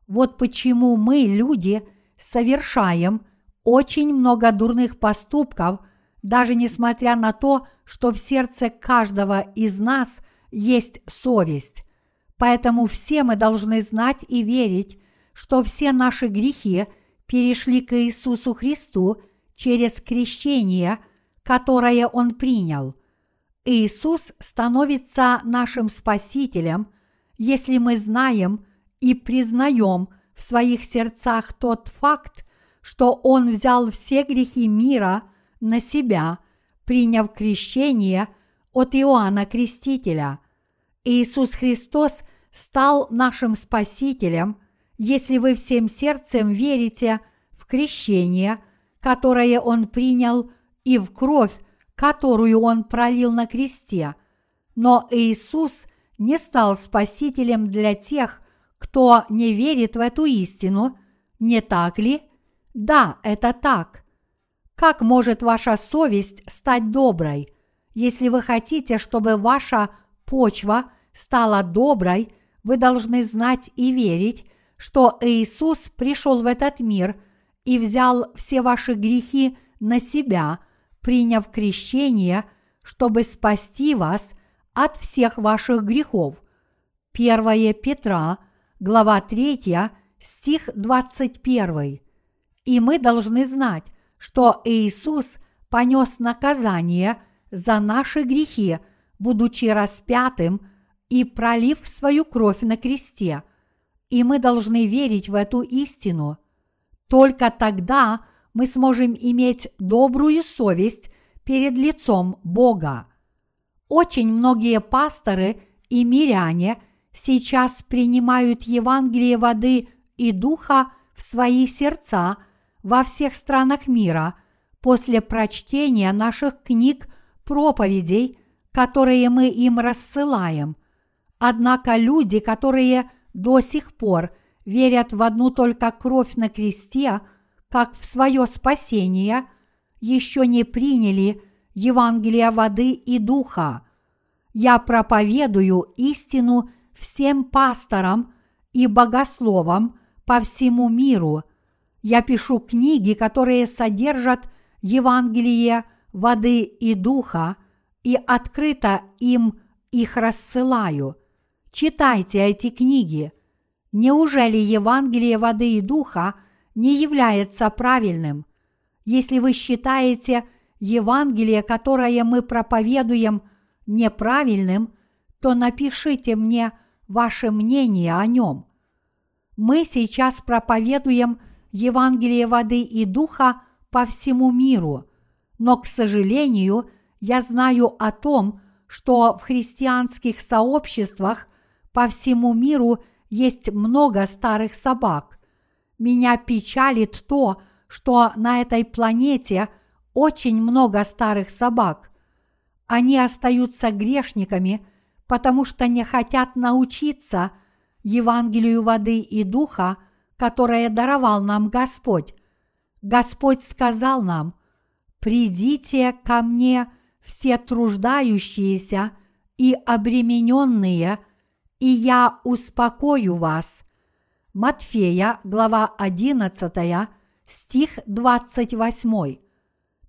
Вот почему мы, люди, совершаем очень много дурных поступков, даже несмотря на то, что в сердце каждого из нас есть совесть. Поэтому все мы должны знать и верить, что все наши грехи перешли к Иисусу Христу через крещение, которое Он принял – Иисус становится нашим Спасителем, если мы знаем и признаем в своих сердцах тот факт, что Он взял все грехи мира на себя, приняв крещение от Иоанна Крестителя. Иисус Христос стал нашим Спасителем, если вы всем сердцем верите в крещение, которое Он принял, и в кровь, которую Он пролил на кресте, но Иисус не стал спасителем для тех, кто не верит в эту истину, не так ли? Да, это так. Как может ваша совесть стать доброй? Если вы хотите, чтобы ваша почва стала доброй, вы должны знать и верить, что Иисус пришел в этот мир и взял все ваши грехи на себя – приняв крещение, чтобы спасти вас от всех ваших грехов. 1 Петра, глава 3, стих 21. И мы должны знать, что Иисус понес наказание за наши грехи, будучи распятым и пролив свою кровь на кресте. И мы должны верить в эту истину. Только тогда мы сможем иметь добрую совесть перед лицом Бога. Очень многие пасторы и миряне сейчас принимают Евангелие воды и духа в свои сердца во всех странах мира после прочтения наших книг проповедей, которые мы им рассылаем. Однако люди, которые до сих пор верят в одну только кровь на кресте, как в свое спасение, еще не приняли Евангелия воды и духа. Я проповедую истину всем пасторам и богословам по всему миру. Я пишу книги, которые содержат Евангелие воды и духа, и открыто им их рассылаю. Читайте эти книги. Неужели Евангелие воды и духа не является правильным? Если вы считаете Евангелие, которое мы проповедуем, неправильным, то напишите мне ваше мнение о нем. Мы сейчас проповедуем Евангелие воды и духа по всему миру, но, к сожалению, я знаю о том, что в христианских сообществах по всему миру есть много старых собак. Меня печалит то, что на этой планете очень много старых собак. Они остаются грешниками, потому что не хотят научиться Евангелию воды и духа, которое даровал нам Господь. Господь сказал нам, «Придите ко мне все труждающиеся и обремененные, и я успокою вас». Матфея, глава 11, стих 28.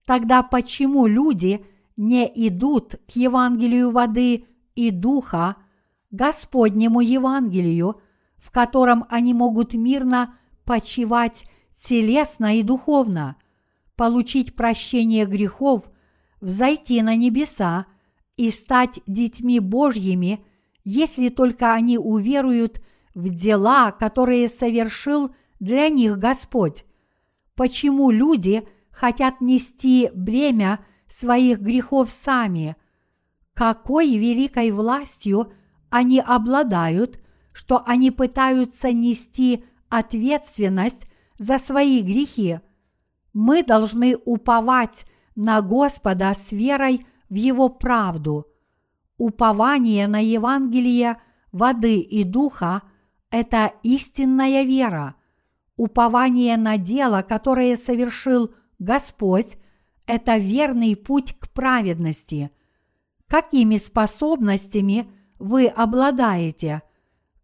Тогда почему люди не идут к Евангелию воды и духа, Господнему Евангелию, в котором они могут мирно почивать телесно и духовно, получить прощение грехов, взойти на небеса и стать детьми Божьими, если только они уверуют в дела, которые совершил для них Господь. Почему люди хотят нести бремя своих грехов сами? Какой великой властью они обладают, что они пытаются нести ответственность за свои грехи. Мы должны уповать на Господа с верой в Его правду. Упование на Евангелие воды и духа – это истинная вера. Упование на дело, которое совершил Господь – это верный путь к праведности. Какими способностями вы обладаете?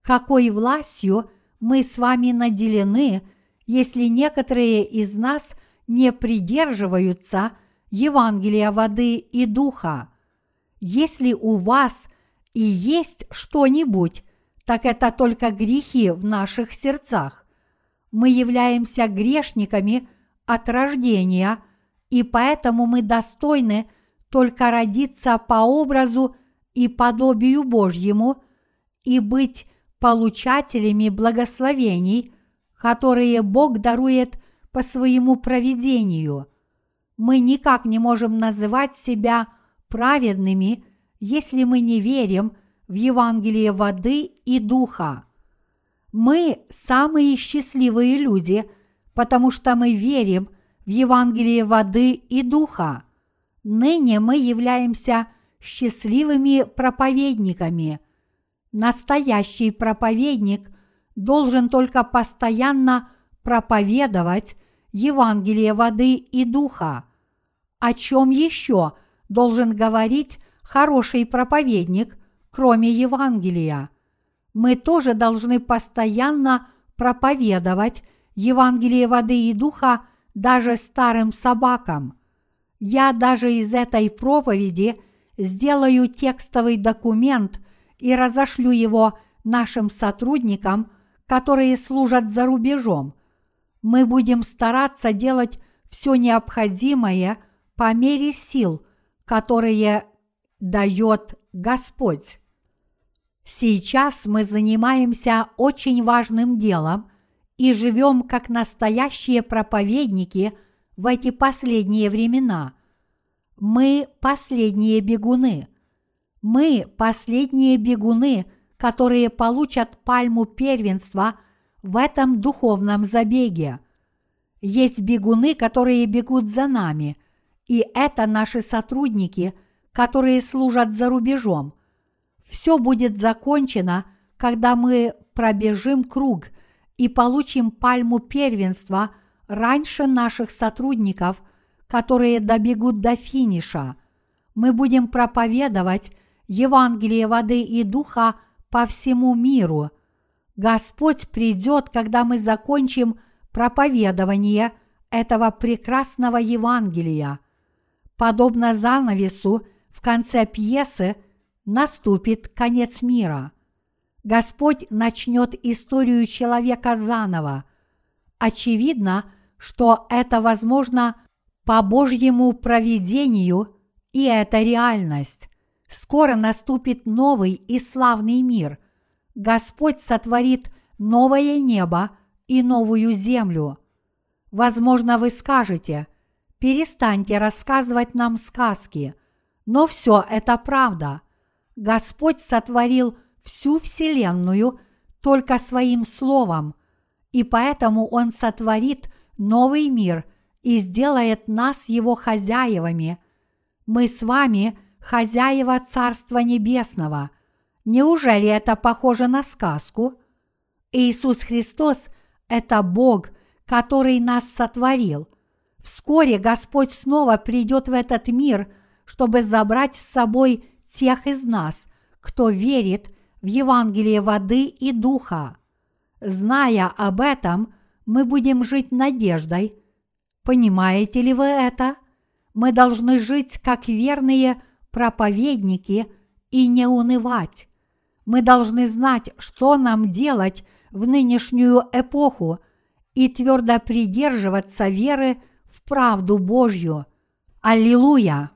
Какой властью мы с вами наделены – если некоторые из нас не придерживаются Евангелия воды и духа. Если у вас и есть что-нибудь, так это только грехи в наших сердцах. Мы являемся грешниками от рождения, и поэтому мы достойны только родиться по образу и подобию Божьему и быть получателями благословений – которые Бог дарует по своему проведению. Мы никак не можем называть себя праведными, если мы не верим в Евангелие воды и духа. Мы самые счастливые люди, потому что мы верим в Евангелие воды и духа. Ныне мы являемся счастливыми проповедниками. Настоящий проповедник должен только постоянно проповедовать Евангелие воды и духа. О чем еще должен говорить хороший проповедник, кроме Евангелия? Мы тоже должны постоянно проповедовать Евангелие воды и духа даже старым собакам. Я даже из этой проповеди сделаю текстовый документ и разошлю его нашим сотрудникам – которые служат за рубежом. Мы будем стараться делать все необходимое по мере сил, которые дает Господь. Сейчас мы занимаемся очень важным делом и живем как настоящие проповедники в эти последние времена. Мы последние бегуны. Мы последние бегуны, которые получат пальму первенства в этом духовном забеге. Есть бегуны, которые бегут за нами, и это наши сотрудники, которые служат за рубежом – все будет закончено, когда мы пробежим круг и получим пальму первенства раньше наших сотрудников, которые добегут до финиша. Мы будем проповедовать Евангелие воды и духа по всему миру. Господь придет, когда мы закончим проповедование этого прекрасного Евангелия. Подобно занавесу конце пьесы – наступит конец мира. Господь начнет историю человека заново. Очевидно, что это возможно по Божьему провидению, и это реальность. Скоро наступит новый и славный мир. Господь сотворит новое небо и новую землю. Возможно, вы скажете, перестаньте рассказывать нам сказки, но все это правда – Господь сотворил всю Вселенную только своим Словом, и поэтому Он сотворит новый мир и сделает нас Его хозяевами. Мы с вами хозяева Царства Небесного. Неужели это похоже на сказку? Иисус Христос – это Бог, который нас сотворил. Вскоре Господь снова придет в этот мир, чтобы забрать с собой тех из нас, кто верит в Евангелие воды и духа. Зная об этом, мы будем жить надеждой. Понимаете ли вы это? Мы должны жить как верные проповедники и не унывать. Мы должны знать, что нам делать в нынешнюю эпоху и твердо придерживаться веры в правду Божью. Аллилуйя!